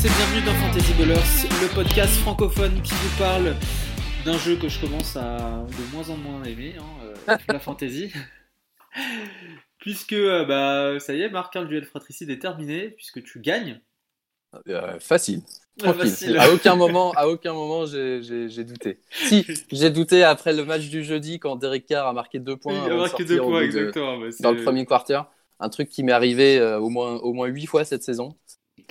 Tous et bienvenue dans Fantasy Ballers, le podcast francophone qui vous parle d'un jeu que je commence à de moins en moins aimer, hein, euh, la fantasy. puisque, euh, bah, ça y est, Marc, le duel fratricide est terminé, puisque tu gagnes. Euh, facile. Facile. À aucun moment, à aucun moment, j'ai- douté. Si, j'ai douté après le match du jeudi quand Derek Carr a marqué deux points, Il a marqué deux points, de- bah, dans le premier quarter. Un truc qui m'est arrivé euh, au moins au moins huit fois cette saison,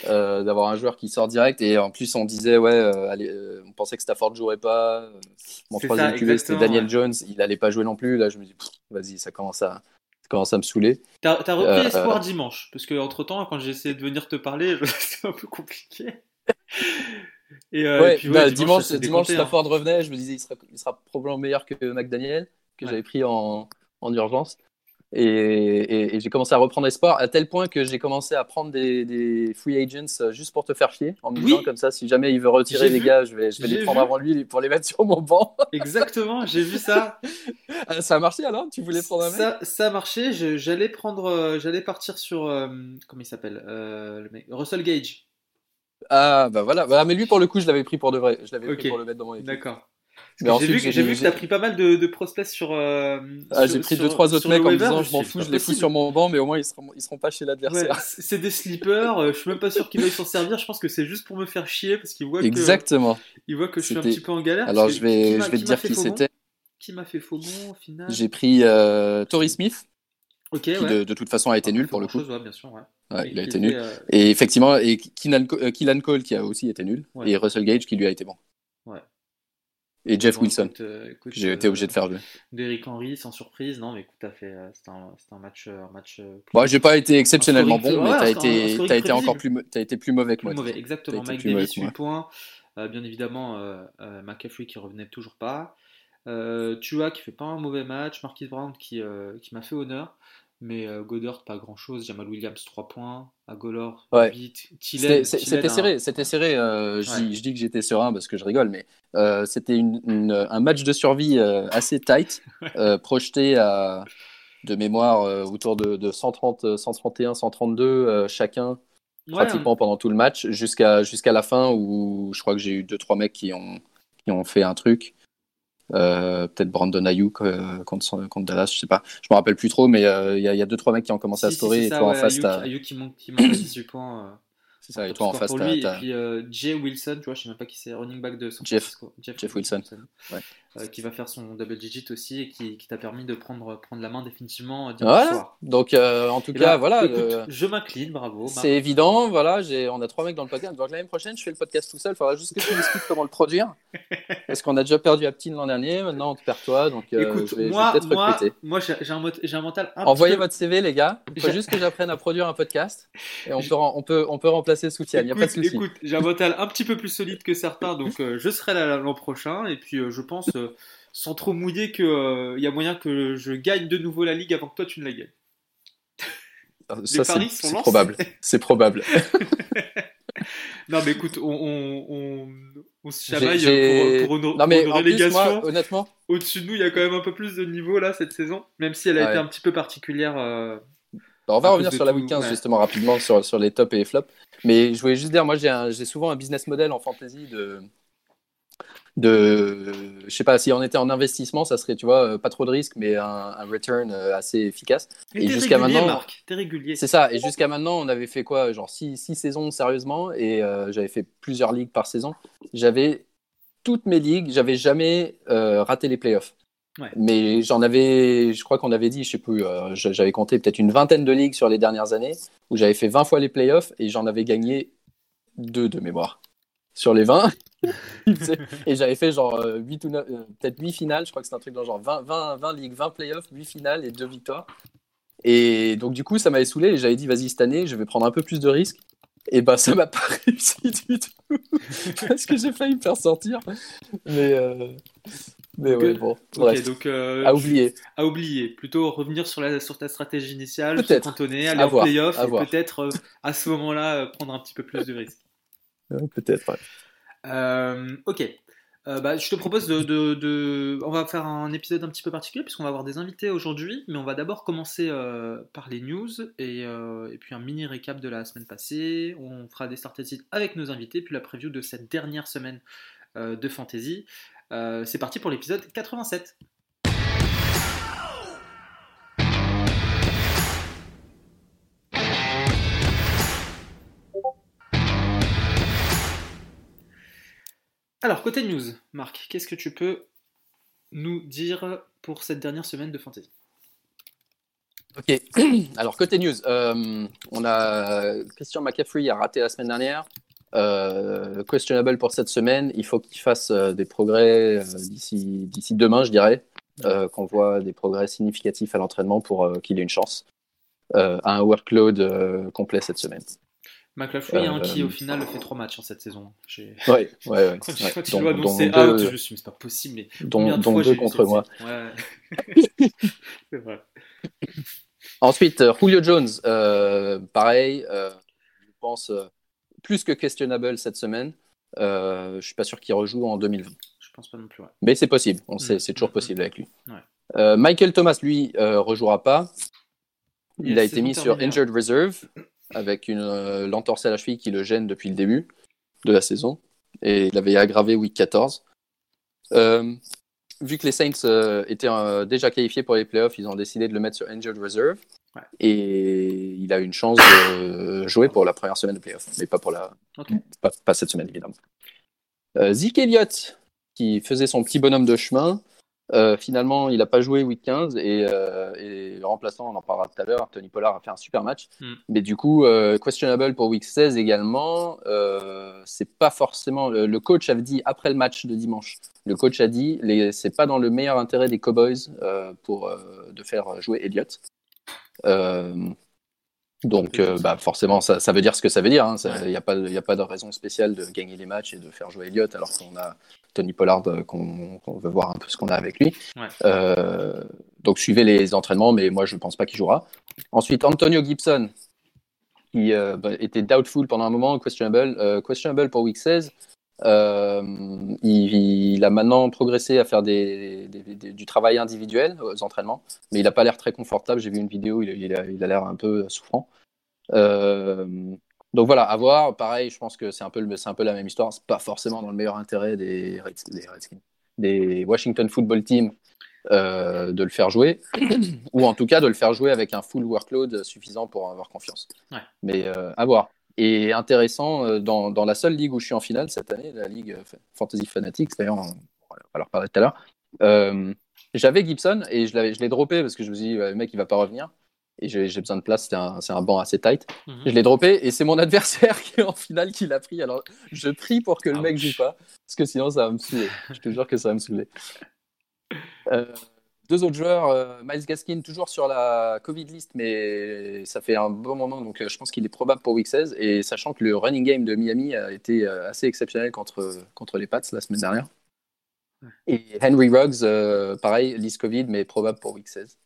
euh, d'avoir un joueur qui sort direct et en plus on disait ouais, euh, allez, euh, on pensait que Stafford jouerait pas. Mon troisième QB c'était Daniel ouais. Jones, il allait pas jouer non plus. Là je me dis vas-y, ça commence à ça commence à me saouler. T'as repris Euh, espoir dimanche, parce que entre temps, quand j'ai essayé de venir te parler, c'était un peu compliqué. Et, euh, ouais, et puis, bah, dimanche, dimanche hein. Stafford revenait, je me disais il sera, il sera probablement meilleur que McDaniel, que Ouais. j'avais pris en, en urgence. Et, et- et j'ai commencé à reprendre espoir à tel point que j'ai commencé à prendre des, des free agents euh, juste pour te faire chier, en me Oui. disant comme ça, si jamais il veut retirer les vu. gars, je vais, je vais J'ai les prendre vu. avant lui pour les mettre sur mon banc. Exactement, j'ai vu ça. Ah, ça a marché alors? Tu voulais prendre un mec? Ça, ça a marché. J'allais prendre, euh, j'allais partir sur euh, comment il s'appelle, euh, le mec, Russell Gage. Ah bah voilà, Bah, mais lui pour le coup je l'avais pris pour de vrai, je l'avais pris pour le mettre dans mon équipe. D'accord. Mais J'ai vu, que- j'ai- j'ai vu que j'ai- t'as pris pas mal de, de prospects sur. euh, Ah, j'ai pris sur- deux trois autres mecs en me disant je m'en fous, je les fous sur mon banc, mais au moins ils seront, ils seront pas chez l'adversaire. c'est c'est des sleepers. euh, je suis même pas sûr qu'ils veuillent s'en servir. Je pense que c'est juste pour me faire chier parce qu'ils voient que, Exactement. ils voient que je suis un petit peu en galère. Alors je vais, je vais te dire qui c'était. Qui m'a fait faux bon au final J'ai pris euh, Torrey Smith, Ok, qui ouais. de, de toute façon a été nul pour le coup. bien sûr, ouais. Il a été nul. euh, Et effectivement, et Keenan, euh, Cole qui a aussi été nul. Et Russell Gage qui lui a été bon. Ouais. Et Jeff bon, Wilson, euh, j'ai euh, été obligé de faire jouer. D'Eric Henry, sans surprise. Non, mais écoute, t'as fait. euh, C'était un, match. euh, Un match euh, Bon, j'ai pas été exceptionnellement bon, mais t'as été, t'as été encore plus, t'as été plus mauvais que plus moi. mauvais. Exactement. Mike Davis, que 8 moi. points. Euh, bien évidemment, euh, euh, McCaffrey qui revenait toujours pas. Euh, Tua qui fait pas un mauvais match. Marquis Brown qui, euh, qui m'a fait honneur. Mais euh, Goddard, pas grand chose. Jamal Williams, 3 points. Agolor, Ouais. 8. C'était un- serré, c'était serré. euh, je, Ouais. dis, je dis que j'étais serein parce que je rigole, mais euh, c'était une- une- un match de survie euh, assez tight, projeté à, de mémoire autour de, de 130, euh, 131, 132 euh, chacun, Ouais, pratiquement pendant tout le match, jusqu'à jusqu'à la fin où je crois que j'ai eu deux trois mecs qui ont, qui ont fait un truc. Euh, peut-être Brandon Ayuk euh, contre, Dallas, je sais pas. Je me rappelle plus trop, mais euh, il y, a- il y a deux trois mecs qui ont commencé à Si, scorer et toi en face t'as Ayuk qui manque, qui à 18 points. euh, c'est ça, et toi en face t'as- Et puis euh, Jay Wilson, tu vois, je sais même pas qui c'est, running back de San Jeff. Jeff Wilson. Ouais. Euh, qui va faire son double digit aussi et qui, qui t'a permis de prendre, prendre la main définitivement euh, dimanche Voilà. soir. Donc euh, en tout cas, voilà, écoute, je m'incline, bravo. C'est évident. Voilà, on a trois mecs dans le podcast. Donc l'année prochaine, je fais le podcast tout seul. Il faudra juste que je m'explique comment le produire. Parce qu'on a déjà perdu Aptine l'an dernier. Maintenant, on te perd toi. Donc euh, Écoute, je vais, je vais moi, moi, recruter. moi j'ai un, mental un Envoyez peu- votre CV, les gars. Il faut juste que j'apprenne à produire un podcast. Et on peut, on peut, on peut remplacer Soutiane. Il n'y a pas de souci. écoute, j'ai un mental un petit peu plus solide que certains, donc euh, je serai là l'an prochain. Et puis je pense, sans trop mouiller, qu'il y a moyen que je gagne de nouveau la ligue avant que toi tu ne la gagnes. Ça, c'est, probable. C'est probable. Non, mais écoute, on, on, on, on se chamaille pour, pour une, Non, mais pour une en plus, relégation. moi, honnêtement, Au-dessus de nous, il y a quand même un peu plus de niveau là cette saison, même si elle a Ouais. été un petit peu particulière. euh, Bah, on va revenir sur la tout, week 15 ouais. justement rapidement sur, sur les tops et les flops. Mais je voulais juste dire, moi j'ai souvent un business model en fantasy de. De je sais pas, si on était en investissement, ça serait, tu vois, euh, pas trop de risques, mais un, un return euh, assez efficace. Et jusqu'à maintenant-. C'est ça. Et jusqu'à maintenant, on avait fait quoi Genre six, six saisons sérieusement, et euh, j'avais fait plusieurs ligues par saison. J'avais toutes mes ligues, j'avais jamais euh, raté les playoffs. Ouais. Mais j'en avais, je crois qu'on avait dit, je sais plus, euh, j'avais compté peut-être une vingtaine de ligues sur les dernières années où j'avais fait 20 fois les playoffs et j'en avais gagné deux de mémoire sur les 20. et j'avais fait genre 8 ou 9, euh, peut-être 8 finales, je crois que c'est un truc dans genre 20, 20, 20 ligues, 20 playoffs, 8 finales et 2 victoires. Et donc du coup, ça m'avait saoulé et j'avais dit, vas-y, cette année, je vais prendre un peu plus de risques. Et bah, ça m'a pas réussi du tout. Parce que j'ai failli me faire sortir. Mais, euh, mais ouais, bon, Ok, bref. donc euh, À oublier. à oublier. Plutôt revenir sur, la, sur ta stratégie initiale, Peut-être. cantonner, aller À en voir, playoff et voir. peut-être euh, à ce moment-là euh, prendre un petit peu plus de risques. Euh, Peut-être, ouais. Euh, ok. Euh, bah, je te propose de, On va faire un épisode un petit peu particulier puisqu'on va avoir des invités aujourd'hui, mais on va d'abord commencer euh, par les news et, puis un mini récap de la semaine passée. On fera des started sites avec nos invités, puis la preview de cette dernière semaine de fantasy. C'est parti pour l'épisode 87. Alors, côté news, Marc, qu'est-ce que tu peux nous dire pour cette dernière semaine de fantasy? Ok, alors côté news, euh, on a Christian McCaffrey a raté la semaine dernière. Euh, questionable pour cette semaine. Il faut qu'il fasse euh, des progrès d'ici d'ici demain, je dirais, euh, qu'on voit des progrès significatifs à l'entraînement pour qu'il ait une chance à un workload complet cette semaine. McCaffrey, hein, qui au final fait trois matchs en cette saison. Ouais, ouais, ouais. Quand, ouais. tu dois annoncer out, je me suis dit, mais c'est pas possible. Mais dont, dont deux contre moi. Ouais. c'est vrai. Ensuite, Julio Jones, euh, pareil, euh, je pense euh, plus que questionable cette semaine. je suis pas sûr qu'il rejoue en 2020. Je pense pas non plus. Ouais. Mais c'est possible, on sait, c'est toujours possible avec lui. Michael Thomas, lui, rejouera pas. Il a été mis sur Injured Reserve avec une euh, l'entorse à la cheville qui le gêne depuis le début de la saison. Et il avait aggravé week 14. Euh, vu que les Saints euh, étaient euh, déjà qualifiés pour les playoffs, ils ont décidé de le mettre sur Injured Reserve. Ouais. Et il a une chance de jouer pour la première semaine de playoffs, mais pas pour la, okay. pas, pas, cette semaine évidemment. Zeke Elliott, qui faisait son petit bonhomme de chemin, euh, finalement, il n'a pas joué week 15 et, euh, et, le remplaçant, on en parlera tout à l'heure, Tony Pollard a fait un super match. Mm. Mais du coup, euh, questionable pour week 16 également. c'est pas forcément. Le, le, coach avait dit après le match de dimanche, le coach a dit c'est pas dans le meilleur intérêt des Cowboys pour de faire jouer Elliott. Donc, bah, forcément, ça, ça, veut dire ce que ça veut dire. Il hein. n'y a, pas, a pas de raison spéciale de gagner les matchs et de faire jouer Elliott alors qu'on a Tony Pollard qu'on qu veut voir un peu ce qu'on a avec lui. Ouais. Euh, donc suivez les entraînements, mais moi je ne pense pas qu'il jouera. Ensuite, Antonio Gibson, qui euh, était doubtful pendant un moment, questionable, euh, questionable pour week 16. Il, il, a maintenant progressé à faire des, des, des, du travail individuel aux entraînements, mais il n'a pas l'air très confortable. J'ai vu une vidéo, il, il a l'air un peu souffrant. Donc voilà, à voir. Pareil, je pense que c'est un peu, c'est un peu la même histoire. C'est pas forcément dans le meilleur intérêt des, Washington Football Team euh, de le faire jouer, ou en tout cas de le faire jouer avec un full workload suffisant pour avoir confiance. Ouais. Mais euh, à voir. Et intéressant, euh, dans, dans, la seule ligue où je suis en finale cette année, la ligue Fantasy Fanatics, d'ailleurs, on va leur parler tout à l'heure, euh, j'avais Gibson et je l'ai droppé parce que je me suis dit, le mec, il va pas revenir et j'ai besoin de place, c'est un, un, banc assez tight. Mhm. Je l'ai droppé et c'est mon adversaire qui est en finale qui l'a pris. Alors je prie pour que le Ouch. mec joue pas, parce que sinon ça va me saouler. je te jure que ça va me saouler. Euh, deux autres joueurs, euh, Miles Gaskin toujours sur la Covid list, mais ça fait un bon moment, donc euh, je pense qu'il est probable pour Week 16. Et sachant que le running game de Miami a été euh, assez exceptionnel contre, contre les Pats la semaine dernière. Et Henry Ruggs, euh, pareil, liste Covid, mais probable pour Week 16.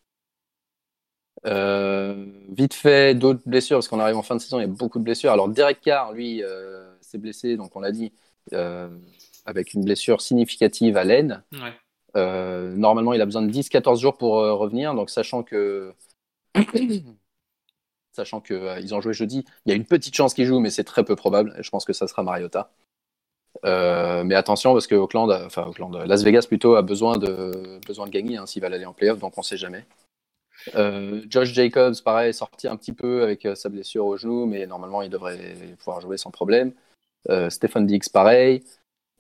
Euh, vite fait, d'autres blessures, parce qu'on arrive en fin de saison, il y a beaucoup de blessures. Alors, Derek Carr, lui, euh, s'est blessé, donc on l'a dit, avec une blessure significative à l'aine. Ouais. Euh, normalement, il a besoin de 10-14 jours pour euh, revenir, donc sachant que. sachant qu'ils euh, ont joué jeudi, il y a une petite chance qu'il joue, mais c'est très peu probable. Je pense que ça sera Mariota. Mais attention parce que Auckland, enfin Las Vegas plutôt a besoin de besoin de gagner hein, s'il va aller en playoff, donc on sait jamais. Josh Jacobs, pareil, est sorti un petit peu avec sa blessure au genou, mais normalement il devrait pouvoir jouer sans problème. Stephen Diggs, pareil.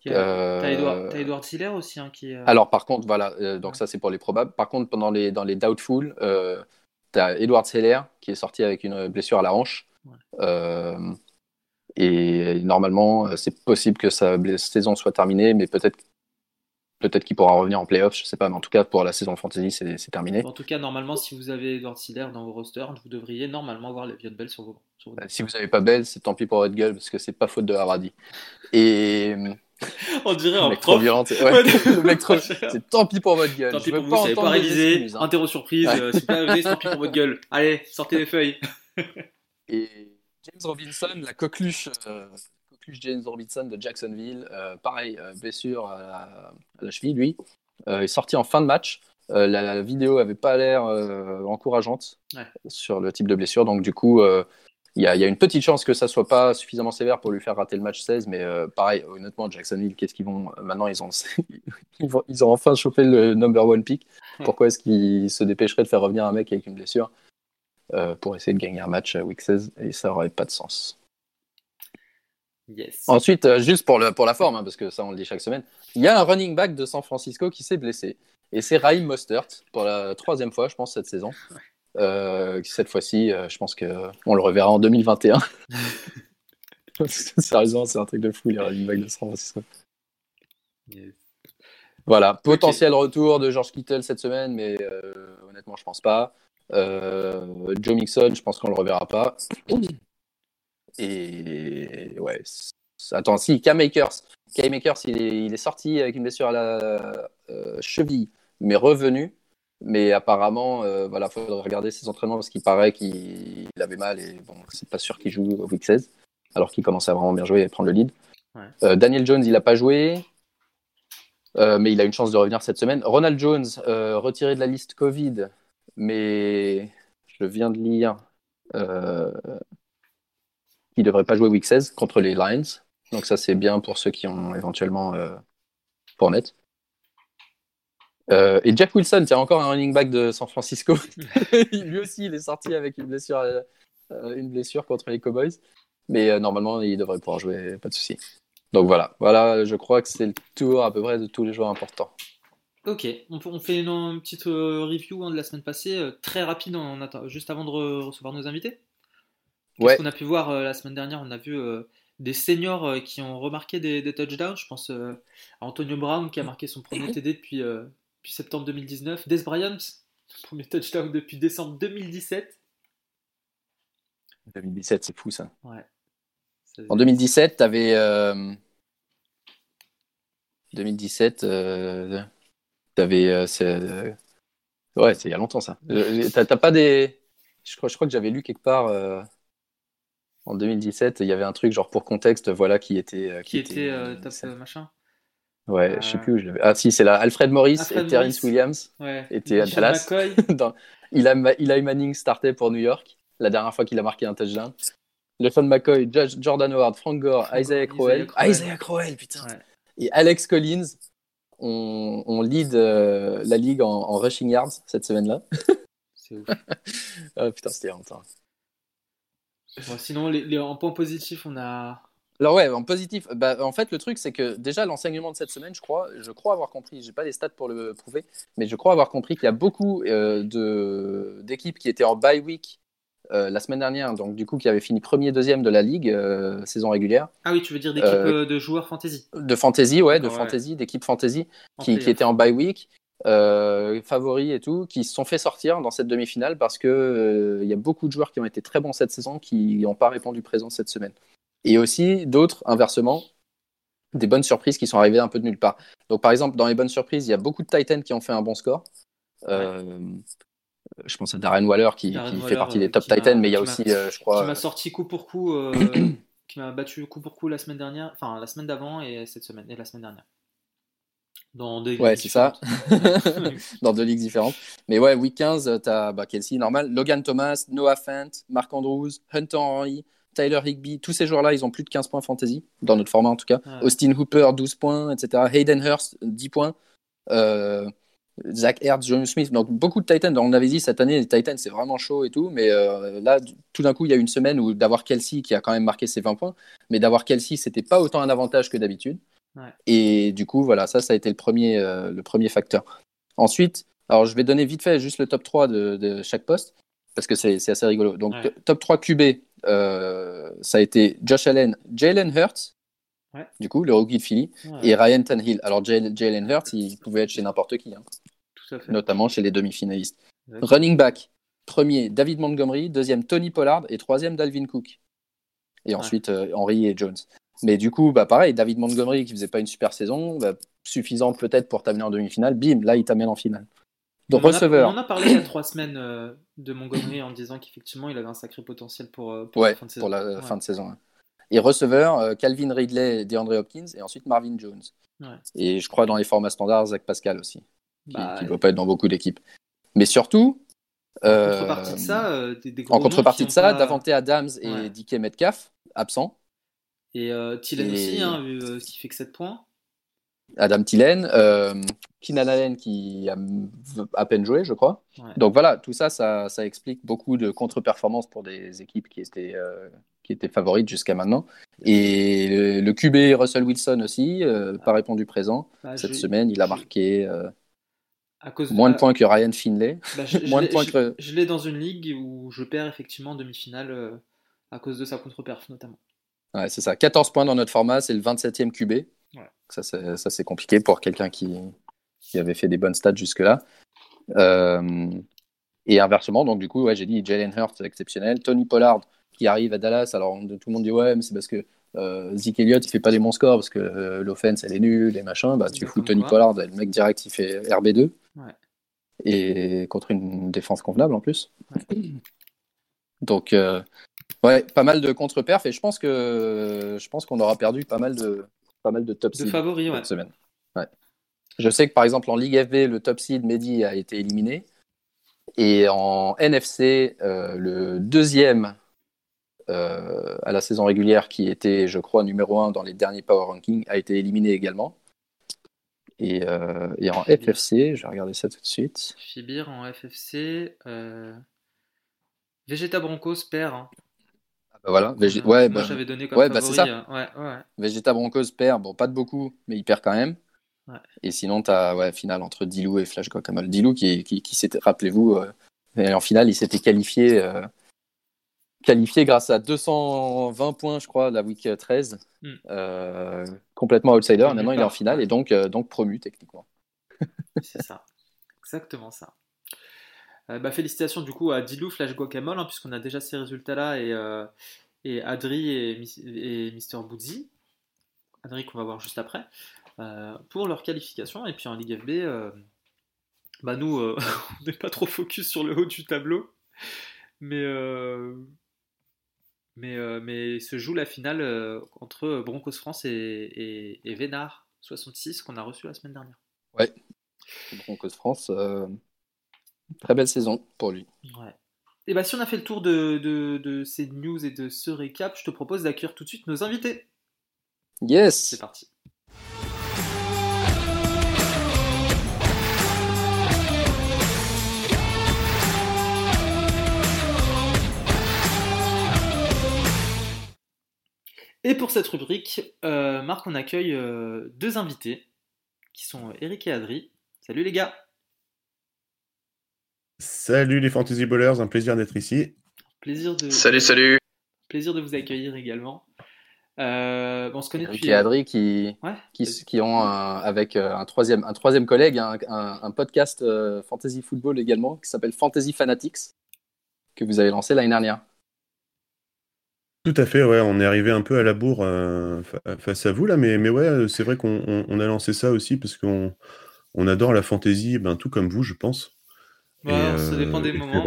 Euh, T'as Edward, Edward Hiller aussi hein, qui. Alors par contre, voilà, euh, donc ça c'est pour les probables. Par contre, pendant les dans les doubtful, euh, t'as Edward Seller qui est sorti avec une blessure à la hanche. Ouais. et normalement, c'est possible que sa saison soit terminée, mais peut-être peut-être qu'il pourra revenir en playoff, je sais pas, mais en tout cas pour la saison fantasy, c'est terminé. En tout cas, normalement, si vous avez Edward Siller dans vos rosters, vous devriez normalement avoir Le'Veon Bell sur vos. Sur vos... Si vous n'avez pas Bell, c'est tant pis pour votre gueule parce que c'est pas faute de Haradi. Et on dirait un mec prof. Ouais. le mec trop. C'est tant pis pour votre gueule. Tant pis pour vous, pas, vous pas révisé. Hein. Interro surprise. Ouais. Euh, c'est pas révisé, tant pis pour votre gueule. Allez, sortez les feuilles. Et James Robinson, la coqueluche, euh, plus James Robinson de Jacksonville. pareil, blessure à la, cheville, lui. est sorti en fin de match. la, vidéo avait pas l'air encourageante sur le type de blessure. Donc, du coup, il y, a, une petite chance que ça soit pas suffisamment sévère pour lui faire rater le match 16, mais euh, pareil, honnêtement, Jacksonville, qu'est-ce qu'ils vont maintenant ils ont, ils ont enfin chopé le number one pick. Pourquoi est-ce qu'ils se dépêcheraient de faire revenir un mec avec une blessure euh, pour essayer de gagner un match à week 16 et ça aurait pas de sens. Yes. Ensuite, euh, juste pour, le, pour la forme, hein, parce que ça on le dit chaque semaine, il y a un running back de San Francisco qui s'est blessé. Et c'est Raheem Mostert pour la troisième fois, je pense, cette saison. Euh, cette fois-ci, euh, je pense qu'on le reverra en 2021. Sérieusement, c'est un truc de fou, les running backs de San Francisco. Voilà, potentiel retour de George Kittle cette semaine, mais euh, honnêtement, je pense pas. Joe Mixon, je pense qu'on le reverra pas. Et ouais, attends, si, Cam Makers. Cam Makers, il est, il est, sorti avec une blessure à la cheville, mais revenu. Mais apparemment, euh, voilà, faudrait regarder ses entraînements parce qu'il paraît qu'il avait mal et bon, c'est pas sûr qu'il joue au week 16, alors qu'il commence à vraiment bien jouer et prendre le lead. Euh, Daniel Jones, il n'a pas joué, euh, mais il a une chance de revenir cette semaine. Ronald Jones, euh, retiré de la liste Covid, mais je viens de lire qu'il ne devrait pas jouer week 16 contre les Lions. Donc ça, c'est bien pour ceux qui ont éventuellement pour net. Euh, et Jack Wilson, tiens, encore un running back de San Francisco. Lui aussi, il est sorti avec une blessure, euh, une blessure contre les Cowboys. Mais euh, normalement, il devrait pouvoir jouer, pas de souci. Donc voilà, voilà, je crois que c'est le tour à peu près de tous les joueurs importants. Ok, on, fait une, petite review hein, de la semaine passée, très rapide, juste avant de recevoir nos invités. Ouais. Qu'on a pu voir la semaine dernière, on a vu des seniors qui ont remarqué des, des touchdowns. Je pense à Antonio Brown qui a marqué son premier TD depuis depuis septembre 2019. Des Bryant, premier touchdown depuis décembre 2017. 2017, c'est fou ça. Ouais. En 2017, tu avais. 2017, tu avais. ouais, c'est il y a longtemps ça. Euh, t'as pas des. Je crois, je crois que j'avais lu quelque part. Euh, en 2017, il y avait un truc genre pour contexte, voilà qui était. Euh, qui, était, top machin. Ouais, je sais plus où je l'avais. Ah si, c'est là. Alfred Morris et Terrence Williams ouais. étaient à Dallas. Dans... Il a Eli Manning startait pour New York la dernière fois qu'il a marqué un touchdown. LeFon McCoy, Jordan Howard, Frank Gore, Isaiah Crowell. Isaiah Crowell, putain. Et Alex Collins on, lead euh, la ligue en, rushing yards cette semaine-là. C'est ouf. ah, putain, c'était longtemps. Bon, sinon, les, en point positif, on a alors ouais, en positif, bah, en fait le truc c'est que déjà l'enseignement de cette semaine, je crois, je crois avoir compris, j'ai pas les stats pour le prouver, mais je crois avoir compris qu'il y a beaucoup euh, de d'équipes qui étaient en bye week euh, la semaine dernière, donc du coup qui avaient fini premier, deuxième de la ligue euh, saison régulière. Ah oui, tu veux dire d'équipes de joueurs fantasy De fantasy, ouais, de fantasy, d'équipes fantasy qui, qui, étaient en bye week. favoris et tout, qui se sont fait sortir dans cette demi-finale parce que il y a beaucoup de joueurs qui ont été très bons cette saison qui n'ont pas répondu présent cette semaine et aussi d'autres, inversement, des bonnes surprises qui sont arrivées un peu de nulle part. Donc, par exemple, dans les bonnes surprises, il y a beaucoup de Titans qui ont fait un bon score. Euh, je pense à Darren Waller qui, fait partie des top Titans, mais il y a aussi, euh, je crois. Qui m'a sorti coup pour coup, euh, qui m'a battu coup pour coup la semaine dernière, enfin la semaine d'avant et cette semaine, et la semaine dernière. Dans des ouais, c'est ça. dans deux ligues différentes. Mais ouais, week 15, tu as bah, Kelsey, normal. Logan Thomas, Noah Fant, Marc Andrews, Hunter Henry, Tyler Higby, tous ces joueurs-là, ils ont plus de 15 points fantasy, dans notre format en tout cas. Austin Hooper, 12 points, etc. Hayden Hurst, 10 points. Euh, Zach Ertz, John Smith, donc beaucoup de Titans. on avait dit cette année, les Titans, c'est vraiment chaud et tout, mais euh, là, tout d'un coup, il y a une semaine où d'avoir Kelsey qui a quand même marqué ses 20 points, mais d'avoir Kelsey, c'était pas autant un avantage que d'habitude. Et du coup, voilà, ça, ça a été le premier, euh, le premier facteur. Ensuite, alors je vais donner vite fait juste le top 3 de, chaque poste, parce que c'est assez rigolo. Donc, top 3 QB, euh, ça a été Josh Allen, Jalen Hurts, du coup, le rookie de Philly, et Ryan Tannehill. Alors, Jalen Hurts, il pouvait être chez n'importe qui, hein. notamment chez les demi-finalistes. Running back, premier David Montgomery, deuxième Tony Pollard et troisième Dalvin Cook. Et ensuite euh, Henry et Jones. Mais du coup, bah pareil, David Montgomery qui faisait pas une super saison, bah, suffisant peut-être pour t'amener en demi-finale, bim, là il t'amène en finale. Donc, on receveur. on en a parlé il y a trois semaines euh, de Montgomery en disant qu'effectivement il avait un sacré potentiel pour, euh, pour la fin de saison. Pour la fin de saison Et receveur, Calvin Ridley, DeAndre Hopkins, et ensuite Marvin Jones. Et je crois dans les formats standards, Zach Pascal aussi, qui ne bah, doit pas être dans beaucoup d'équipes. Mais surtout, en contrepartie de ça, en contrepartie de ça, Davante Adams et DK Metcalf, absents. Et euh, aussi, hein, qui fait que 7 points. Adam Tillen, euh, Keenan Allen qui a à peine joué, je crois. Donc voilà, tout ça, ça, ça explique beaucoup de contre-performances pour des équipes qui étaient, euh, qui étaient favorites jusqu'à maintenant. Et le, QB Russell Wilson aussi, euh, pas répondu présent. Bah, Cette semaine, il a marqué à cause moins de, points que Ryan Finlay. Bah, je, moins de points que... je l'ai dans une ligue où je perds effectivement en demi-finale à cause de sa contre-perf notamment. Ouais, c'est ça. 14 points dans notre format, c'est le 27e QB. Ça, c'est compliqué pour quelqu'un qui, qui, avait fait des bonnes stats jusque-là. Euh, et inversement, donc du coup, ouais, j'ai dit Jalen Hurts, exceptionnel. Tony Pollard, qui arrive à Dallas. Alors, tout le monde dit, ouais, mais c'est parce que euh, Zeke Elliott, il fait pas des bons scores parce que euh, l'offense, elle est nulle et machin. Bah, tu fous Tony Pollard, le mec direct, il fait RB2. Et contre une défense convenable en plus. Donc, euh, Ouais, pas mal de contre-perf et je pense que je pense qu'on aura perdu pas mal de pas mal de top seed favoris, cette semaine. Ouais. Je sais que par exemple en Ligue FB, le top seed Mehdi a été éliminé et en NFC, euh, le deuxième euh, à la saison régulière qui était, je crois, numéro un dans les derniers Power Rankings a été éliminé également. Et, euh, et en FFC, je vais regarder ça tout de suite. Fibir en FFC. Vegeta Broncos perd. Hein. Bah voilà. ouais, bah... j'avais donné comme ouais, bah, favori. Bah ça. Ouais, ouais. Vegeta Broncos perd, bon, pas de beaucoup, mais il perd quand même. Et sinon, tu as ouais, finale entre Dilou et Flash Guacamole. Dilou qui, qui, qui s'était, rappelez-vous, euh, en finale, il s'était qualifié, euh, qualifié grâce à 220 points, je crois, la week 13. Hmm. Euh, complètement outsider. Maintenant, il est en finale et donc, donc promu techniquement. C'est ça. Exactement ça. Euh, bah, félicitations du coup à Dilou, Flash Guacamole, hein, puisqu'on a déjà ces résultats-là, et, euh, et Adri et, et Mister Adri qu'on va voir juste après, euh, pour leur qualification. Et puis en Ligue FB, bah nous, on n'est pas trop focus sur le haut du tableau, mais, mais, mais se joue la finale entre Broncos France et, et, Vénard 66 qu'on a reçu la semaine dernière. Ouais, Broncos France. Très belle saison pour lui. Ouais. Et bah si on a fait le tour de, de, ces news et de ce récap, je te propose d'accueillir tout de suite nos invités. Yes C'est parti. Et pour cette rubrique, euh, Marc, on accueille euh, deux invités qui sont Eric et Adri. Salut les gars Salut les Fantasy Ballers, un plaisir d'être ici. Plaisir de... Salut, salut. Plaisir de vous accueillir également. Euh, on se connaît depuis. Et Adri qui, qui, qui, ont avec euh, un troisième, un troisième collègue un, un, podcast euh, fantasy football également qui s'appelle Fantasy Fanatics que vous avez lancé l'année dernière. Tout à fait, ouais, on est arrivé un peu à la bourre face à vous là, mais, mais ouais, c'est vrai qu'on on, a lancé ça aussi parce qu'on on adore la fantasy, ben, tout comme vous, je pense. Bah, ça dépend des moments.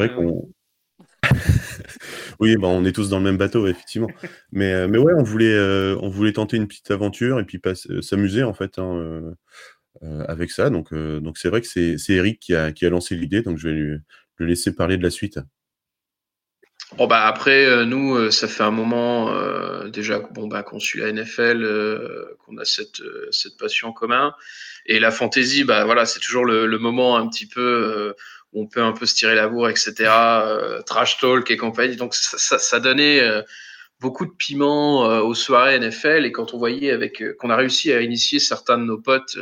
oui, bah, on est tous dans le même bateau, effectivement. mais, euh, mais ouais, on voulait, euh, on voulait tenter une petite aventure et puis euh, s'amuser en fait hein, avec ça. Donc, donc c'est vrai que c'est Eric qui a, qui a lancé l'idée, donc je vais lui, le laisser parler de la suite. Bon bah après nous ça fait un moment déjà bon bah qu'on suit la NFL qu'on a cette cette passion en commun et la fantasy bah voilà c'est toujours le, le, moment un petit peu on peut un peu se tirer la bourre, etc. Euh, trash talk et compagnie. Donc ça, donnait euh, beaucoup de piment euh, aux soirées NFL. Et quand on voyait avec qu'on a réussi à initier certains de nos potes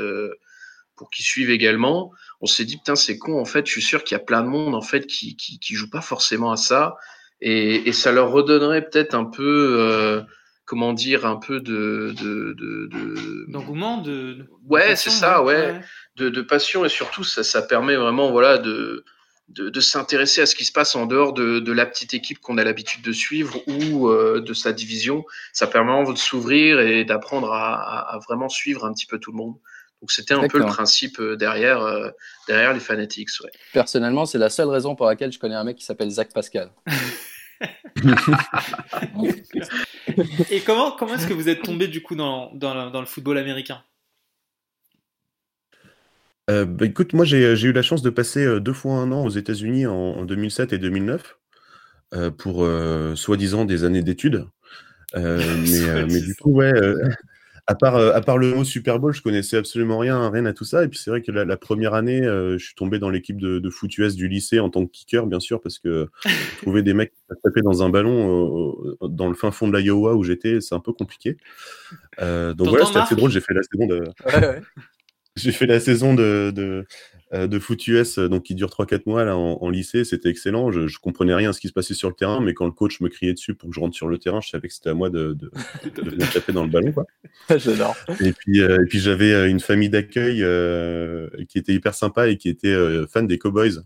pour qu'ils suivent également, on s'est dit putain c'est con en fait. Je suis sûr qu'il y a plein de monde en fait qui qui, qui joue pas forcément à ça. Et, et ça leur redonnerait peut-être un peu comment dire, un peu de. D'engouement de, de, Ouais, c'est ça, ouais. De, de, passion et surtout, ça, ça permet vraiment voilà, de, de, de s'intéresser à ce qui se passe en dehors de, de la petite équipe qu'on a l'habitude de suivre ou euh, de sa division. Ça permet vraiment de s'ouvrir et d'apprendre à, à, vraiment suivre un petit peu tout le monde. Donc c'était un peu le principe euh, derrière, euh, derrière les Fanatics. Ouais. Personnellement, c'est la seule raison pour laquelle je connais un mec qui s'appelle Zach Pascal. Et comment, comment est-ce que vous êtes tombé du coup dans, dans, dans le football américain? Euh, bah, écoute, moi j'ai eu la chance de passer euh, deux fois un an aux États-Unis en, en 2007 et 2009 euh, pour euh, soi-disant des années d'études. Mais, mais du coup, ouais, à part, euh, à part le mot Super Bowl, je connaissais absolument rien, rien à tout ça. Et puis c'est vrai que la, la première année, euh, je suis tombé dans l'équipe de, de foot US du lycée en tant que kicker, bien sûr, parce que trouver des mecs qui taper dans un ballon euh, dans le fin fond de l'Iowa où j'étais, c'est un peu compliqué. Euh, donc voilà, c'était assez drôle. J'ai fait la saison de, Ouais, ouais. j'ai fait la saison de, de, euh, de foot US, euh, donc qui dure 3-4 mois là, en, en lycée. C'était excellent. Je, je comprenais rien à ce qui se passait sur le terrain, mais quand le coach me criait dessus pour que je rentre sur le terrain, je savais que c'était à moi de, de, de venir taper dans le ballon. Quoi. J'adore. Et puis, euh, et puis j'avais euh, une famille d'accueil euh, qui était hyper sympa et qui était euh, fan des Cowboys.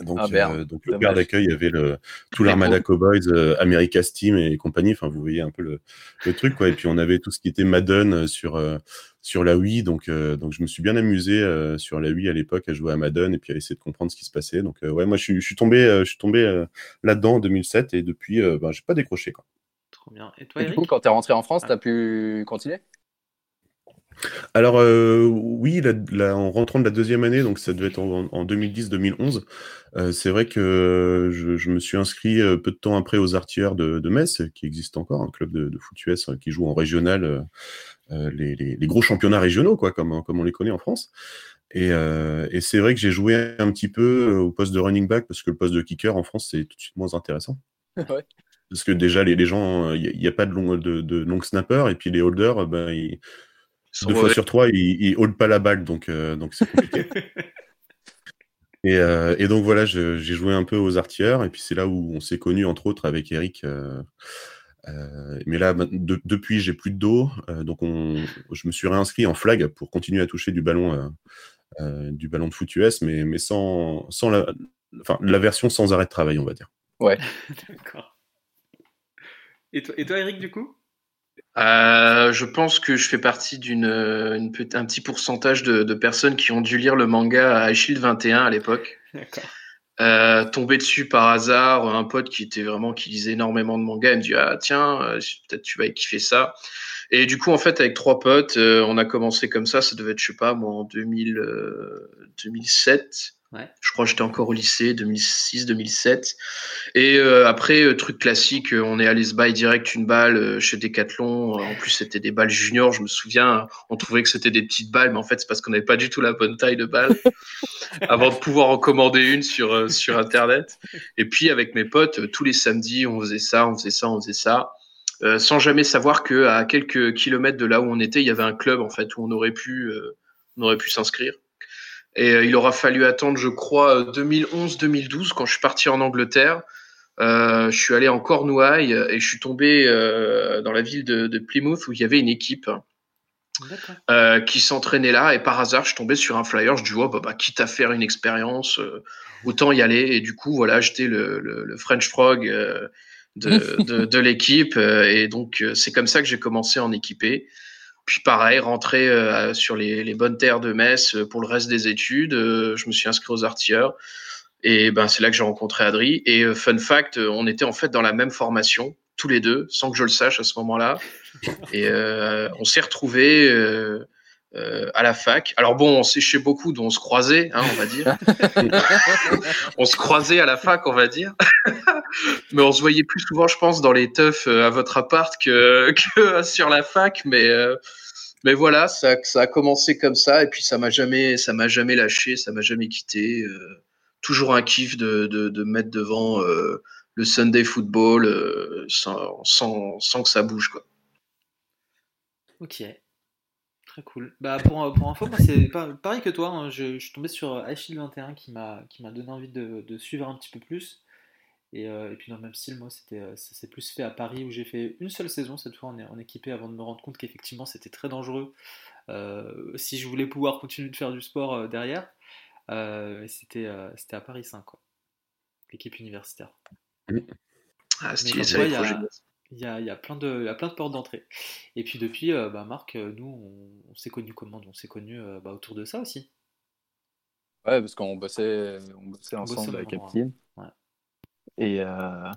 Donc, Ah, merde. euh, donc le père d'accueil avait le, tout l'armada Cowboys, euh, America's Team et compagnie. Enfin, vous voyez un peu le, le truc, quoi. Et puis on avait tout ce qui était Madden euh, sur euh, sur la Wii. Donc, euh, donc je me suis bien amusé euh, sur la Wii à l'époque à jouer à Madden et puis à essayer de comprendre ce qui se passait. Donc, euh, ouais, moi je suis, je suis tombé, euh, je suis tombé euh, là-dedans en 2007 et depuis, euh, ben, j'ai pas décroché, quoi. Trop bien. Et toi, Et du coup, quand t'es rentré en France, Ah. t'as pu continuer? Alors euh, oui, la- la- en rentrant de la deuxième année, donc ça devait être en, en 2010-2011, euh, c'est vrai que je, je me suis inscrit peu de temps après aux Artières de, de Metz, qui existe encore, un club de, de foot US qui joue en régional les, les- les gros championnats régionaux, quoi, comme, comme on les connaît en France. Et, euh, et c'est vrai que j'ai joué un petit peu euh, au poste de running back parce que le poste de kicker en France c'est tout de suite moins intéressant. Ouais. Parce que déjà les, les gens, il n'y a, pas de long de, de long snapper et puis les holders, euh, ben, ils, Ils sont deux fois sur trois, ils, ils hold pas la balle, donc euh, donc c'est compliqué. et, euh, et donc voilà, j'ai joué un peu aux artières, et puis c'est là où on s'est connus entre autres avec Eric. Euh, mais là, de- depuis, j'ai plus de dos, euh, donc on, je me suis réinscrit en flag pour continuer à toucher du ballon, euh, euh, du ballon de foot US, mais mais sans sans la, enfin la version sans arrêt de travail, on va dire. D'accord. Et toi, et toi, Eric, du coup? Euh, je pense que je fais partie d'une, un petit pourcentage de, de personnes qui ont dû lire le manga à Shield 21 à l'époque. D'accord. Euh, tombé dessus par hasard, un pote qui était vraiment qui lisait énormément de manga, il me dit ah tiens euh, peut-être tu vas kiffer ça. Et du coup en fait avec trois potes, euh, on a commencé comme ça, ça devait être je sais pas moi en 2000, euh, 2007. Ouais. Je crois que j'étais encore au lycée, 2006-2007. Et euh, après, euh, truc classique, euh, on est allé se bailler direct une balle chez Decathlon. En plus, c'était des balles juniors, je me souviens. On trouvait que c'était des petites balles, mais en fait, c'est parce qu'on n'avait pas du tout la bonne taille de balle avant de pouvoir en commander une sur, euh, sur Internet. Et puis, avec mes potes, tous les samedis, on faisait ça, on faisait ça, on faisait ça. Sans jamais savoir que à quelques kilomètres de là où on était, il y avait un club en fait où on aurait pu, on aurait pu s'inscrire. Et euh, il aura fallu attendre, je crois, 2011-2012 quand je suis parti en Angleterre. Euh, je suis allé en Cornouailles et je suis tombé euh, dans la ville de, de Plymouth où il y avait une équipe euh, qui s'entraînait là. Et par hasard je suis tombé sur un flyer. Je dis oh, bah, bah, quitte à faire une expérience euh, autant y aller. Et du coup voilà j'étais le, le, le French Frog euh, de, de, de l'équipe. Euh, et donc euh, c'est comme ça que j'ai commencé à en équiper puis pareil rentrer euh, sur les, les bonnes terres de Metz euh, pour le reste des études euh, je me suis inscrit aux artilleurs et ben c'est là que j'ai rencontré Adri. Et euh, fun fact on était en fait dans la même formation tous les deux sans que je le sache à ce moment-là. Et on s'est retrouvés euh, à la fac. Alors bon, on séchait beaucoup, donc on se croisait, hein, on va dire. on se croisait à la fac, on va dire. mais on se voyait plus souvent, je pense, dans les teufs euh, à votre appart que, que sur la fac. Mais, euh, mais voilà, ça, ça a commencé comme ça, et puis ça m'a jamais, ça m'a jamais lâché, ça m'a jamais quitté. Euh, toujours un kiff de, de, de mettre devant euh, le Sunday football euh, sans, sans, sans que ça bouge, quoi. Ok. Très cool. Bah pour, pour info, moi c'est pareil que toi. hein, je, je suis tombé sur Achille 21 qui m'a qui m'a donné envie de, de suivre un petit peu plus. Et, euh, et puis dans le même style, moi euh, ça s'est plus fait à Paris où j'ai fait une seule saison cette fois en, en équipé avant de me rendre compte qu'effectivement c'était très dangereux euh, si je voulais pouvoir continuer de faire du sport euh, derrière. Euh, c'était euh, à Paris 5 quoi. L'équipe universitaire. Ah, stylé, il y a-. Il y a, plein de, il y a plein de portes d'entrée. Et puis depuis, euh, bah, Marc, euh, nous, on, on s'est connus comment? On s'est connus euh, bah, autour de ça aussi. Ouais, parce qu'on bossait, on bossait bossait ensemble au avec même endroit. Captain. Ouais. Et, euh,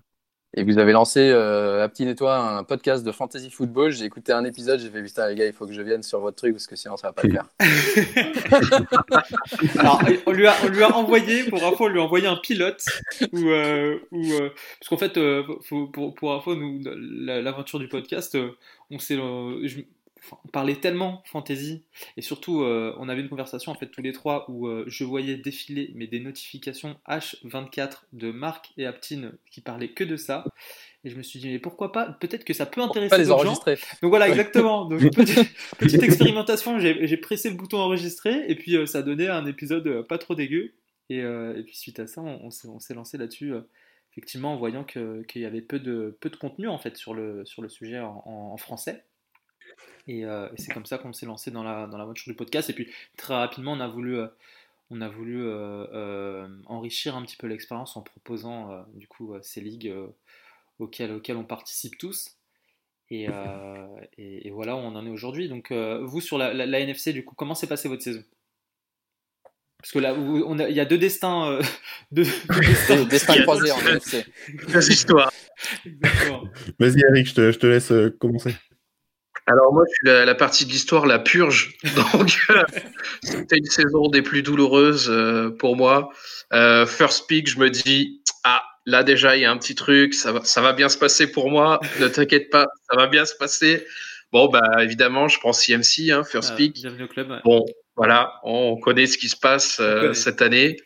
Et vous avez lancé, euh, Aptine et toi, un podcast de fantasy football. J'ai écouté un épisode, j'ai fait putain, les gars, il faut que je vienne sur votre truc parce que sinon ça va pas le faire. Alors, on lui, a, envoyé, pour info, on lui a envoyé un pilote. Euh, euh, parce qu'en fait, euh, pour, info, l'aventure du podcast, on s'est. On parlait tellement fantasy et surtout euh, on avait une conversation en fait tous les trois où euh, je voyais défiler mais des notifications H24 de Marc et Aptine qui parlaient que de ça et je me suis dit mais pourquoi pas? Peut-être que ça peut Pas intéresser les d'autres gens enregistrer. donc voilà, exactement. Donc, petite, petite expérimentation, j'ai pressé le bouton enregistrer et puis euh, ça donnait un épisode euh, pas trop dégueu. Et, euh, et puis suite à ça, on, on s'est- lancé là-dessus, euh, effectivement, en voyant que- qu'il y avait peu de, peu de contenu en fait sur le, sur le sujet en, en- en français. Et, euh, et c'est comme ça qu'on s'est lancé dans la, dans l'aventure du podcast. Et puis très rapidement, on a voulu, euh, on a voulu euh, euh, enrichir un petit peu l'expérience en proposant euh, du coup euh, ces ligues euh, auxquelles, auxquelles on participe tous. Et, euh, et, et voilà où on en est aujourd'hui. Donc, euh, vous, sur la, la- la NFC, du coup, comment s'est passée votre saison? Parce que là, vous- on a- il y a deux destins. euh, deux, deux destins. Destin croisé en NFC. Deux histoires. Vas-y, Eric, je te, je te laisse euh, commencer. Alors moi, je suis la, la partie de l'histoire, la purge. Donc, euh, c'était une saison des plus douloureuses euh, pour moi. Euh, first pick, je me dis, ah, là déjà, il y a un petit truc, ça va, ça va bien se passer pour moi. Ne t'inquiète pas, ça va bien se passer. Bon, bah évidemment, je prends CMC, hein, first Euh, pick. bienvenue au club. ouais. Bon, voilà, on connaît ce qui se passe cette année.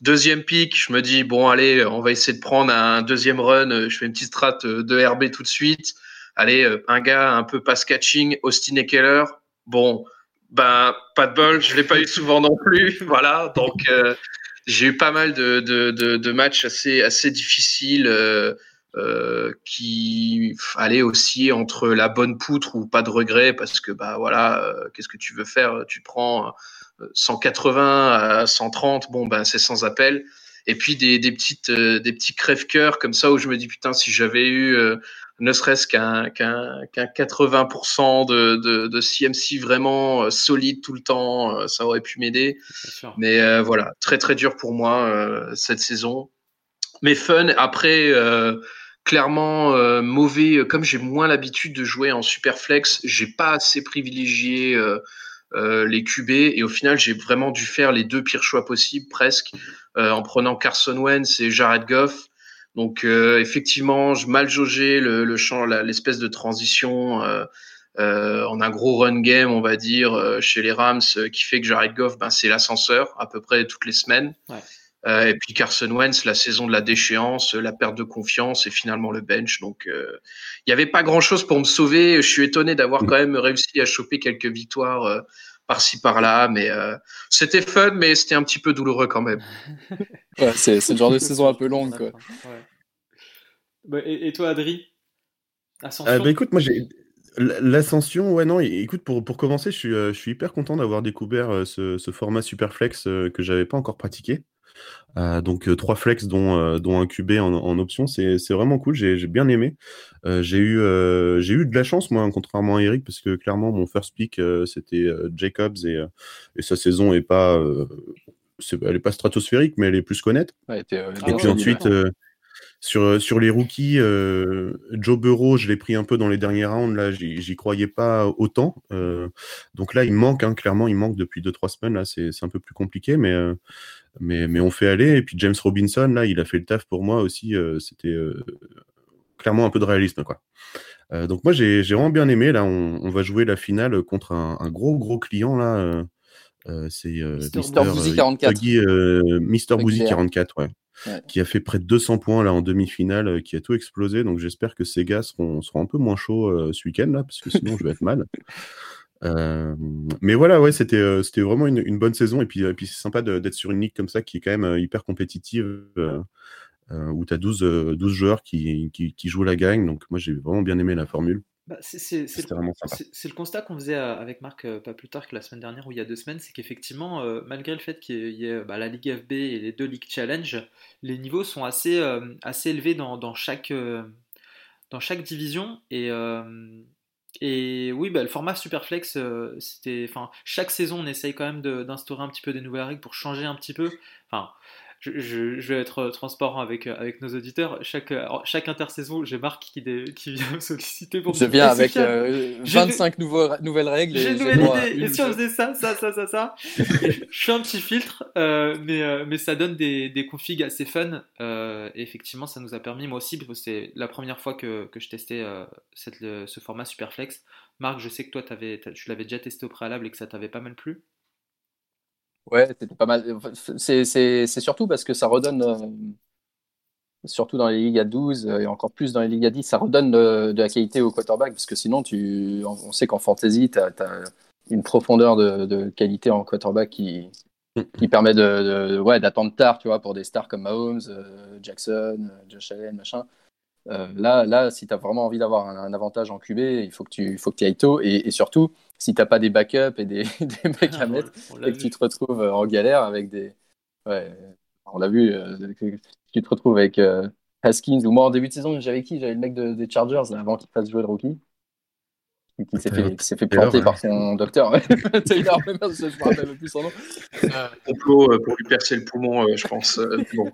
Deuxième pick, je me dis, bon, allez, on va essayer de prendre un deuxième run. Je fais une petite strat de RB tout de suite. Allez, euh, un gars un peu pass catching, Austin Eckler. Bon, ben, pas de bol, je l'ai pas eu souvent non plus. Voilà, donc euh, j'ai eu pas mal de, de, de, matchs assez, assez difficiles euh, qui allaient aussi entre la bonne poutre ou pas de regret parce que, bah voilà, qu'est-ce que tu veux faire? Tu prends euh, 180 à 130, bon, ben c'est sans appel. Et puis des, des petites des petits crève-cœurs comme ça où je me dis putain si j'avais eu ne serait-ce qu'un qu'un qu'un 80% de, de, de CMC vraiment euh, solide tout le temps, euh, ça aurait pu m'aider. Mais euh, voilà, très très dur pour moi euh, cette saison. Mais fun. Après, euh, clairement euh, mauvais. Comme j'ai moins l'habitude de jouer en superflex, j'ai pas assez privilégié euh, euh, les QB et au final j'ai vraiment dû faire les deux pires choix possibles presque euh, en prenant Carson Wentz et Jared Goff. Donc euh, effectivement, je mal jaugé le, le champ, l'espèce de transition. Euh, euh, on a un gros run game, on va dire, euh, chez les Rams, euh, qui fait que Jared Goff, ben, c'est l'ascenseur à peu près toutes les semaines. Ouais. Euh, et puis Carson Wentz, la saison de la déchéance, euh, la perte de confiance et finalement le bench. Donc euh, il n'y avait pas grand-chose pour me sauver. Je suis étonné d'avoir quand même réussi à choper quelques victoires euh, par-ci par-là, mais euh, c'était fun, mais c'était un petit peu douloureux quand même. Ouais, c'est c'est le genre de saison un peu longue. Quoi. Ouais. Bah, et, et toi, Adri? Ascension? Euh, bah écoute, moi j'ai l'ascension, ouais non, écoute pour, pour commencer, je suis, euh, je suis hyper content d'avoir découvert euh, ce, ce format Superflex que j'avais pas encore pratiqué. Euh, donc euh, trois flex dont, euh, dont un QB en, en option, c'est vraiment cool, j'ai bien aimé. Euh, j'ai eu eu de la chance moi, contrairement à Eric, parce que clairement mon first pick c'était Jacobs et, et sa saison est pas elle est pas stratosphérique, mais elle est plus. Ouais, Ah Et puis ouais, ensuite, sur, sur les rookies, euh, Joe Burrow, je l'ai pris un peu dans les derniers rounds. Là, j'y croyais pas autant. Euh, donc là, il manque, hein, clairement, il manque depuis 2-3 semaines. Là, c'est c'est un peu plus compliqué, mais, euh, mais, mais on fait aller. Et puis James Robinson, là, il a fait le taf pour moi aussi. euh, C'était euh, clairement un peu de réalisme, quoi. Euh, donc moi, j'ai vraiment bien aimé. Là, on, on va jouer la finale contre un, un gros, gros client, là. euh, c'est euh, Mister Mister Boozy 44. Huggy, euh, Mister Huggy Boozy Bear. 44, ouais Ouais. qui a fait près de 200 points là en demi-finale, qui a tout explosé. Donc j'espère que ces gars seront, seront un peu moins chauds ce week-end là, parce que sinon je vais être mal. Euh, mais voilà, ouais, c'était euh, c'était vraiment une, une bonne saison. Et puis, puis c'est sympa d'être sur une ligue comme ça qui est quand même hyper compétitive, euh, où tu as 12, euh, 12 joueurs qui, qui, qui jouent la gagne. Donc moi j'ai vraiment bien aimé la formule. Bah, c'est- le- constat qu'on faisait avec Marc pas plus tard que la semaine dernière ou il y a deux semaines, c'est qu'effectivement, malgré le fait qu'il y ait bah, la Ligue FB et les deux Ligues Challenge, les niveaux sont assez, assez élevés dans, dans chaque, dans chaque division. Et, et oui, bah, le format Superflex, euh, c'était, chaque saison, on essaye quand même d'instaurer un petit peu des nouvelles règles pour changer un petit peu. Je, vais être transparent avec, avec nos auditeurs. Chaque, chaque intersaison, j'ai Marc qui, qui vient me solliciter pour. Je viens avec 25 nouveaux, nouvelles règles. J'ai une nouvelle idée. Et si on faisait ça, ça, ça, ça, ça? Je fais un petit filtre, mais, mais ça donne des, des configs assez fun. et effectivement, ça nous a permis, moi aussi, parce que c'est la première fois que, que je testais cette, ce format Superflex. Marc, je sais que toi, avais, tu l'avais déjà testé au préalable et que ça t'avait pas mal plu. Ouais, c'était pas mal. C'est surtout parce que ça redonne, euh, surtout dans les ligues à 12 euh, et encore plus dans les ligues à 10, ça redonne de, la qualité au quarterback parce que sinon, tu, on sait qu'en fantasy, tu as, une profondeur de, qualité en quarterback qui, qui permet de, ouais, d'attendre tard, tu vois, pour des stars comme Mahomes, euh, Jackson, Josh Allen, machin. là, là, si tu as vraiment envie d'avoir un, avantage en QB, il faut que tu faut que ailles tôt et, et surtout, si t'as pas des backups et des, des mecs à mettre et que tu te retrouves euh, en galère avec des. Ouais, on l'a vu, euh, tu te retrouves avec euh, Haskins ou moi en début de saison, j'avais qui? J'avais le mec de, des Chargers avant qu'il fasse jouer le rookie. Qui s'est fait, fait, planter par son docteur. Taylor, je me rappelle plus son nom. Complot pour lui percer le poumon, je pense. Bon.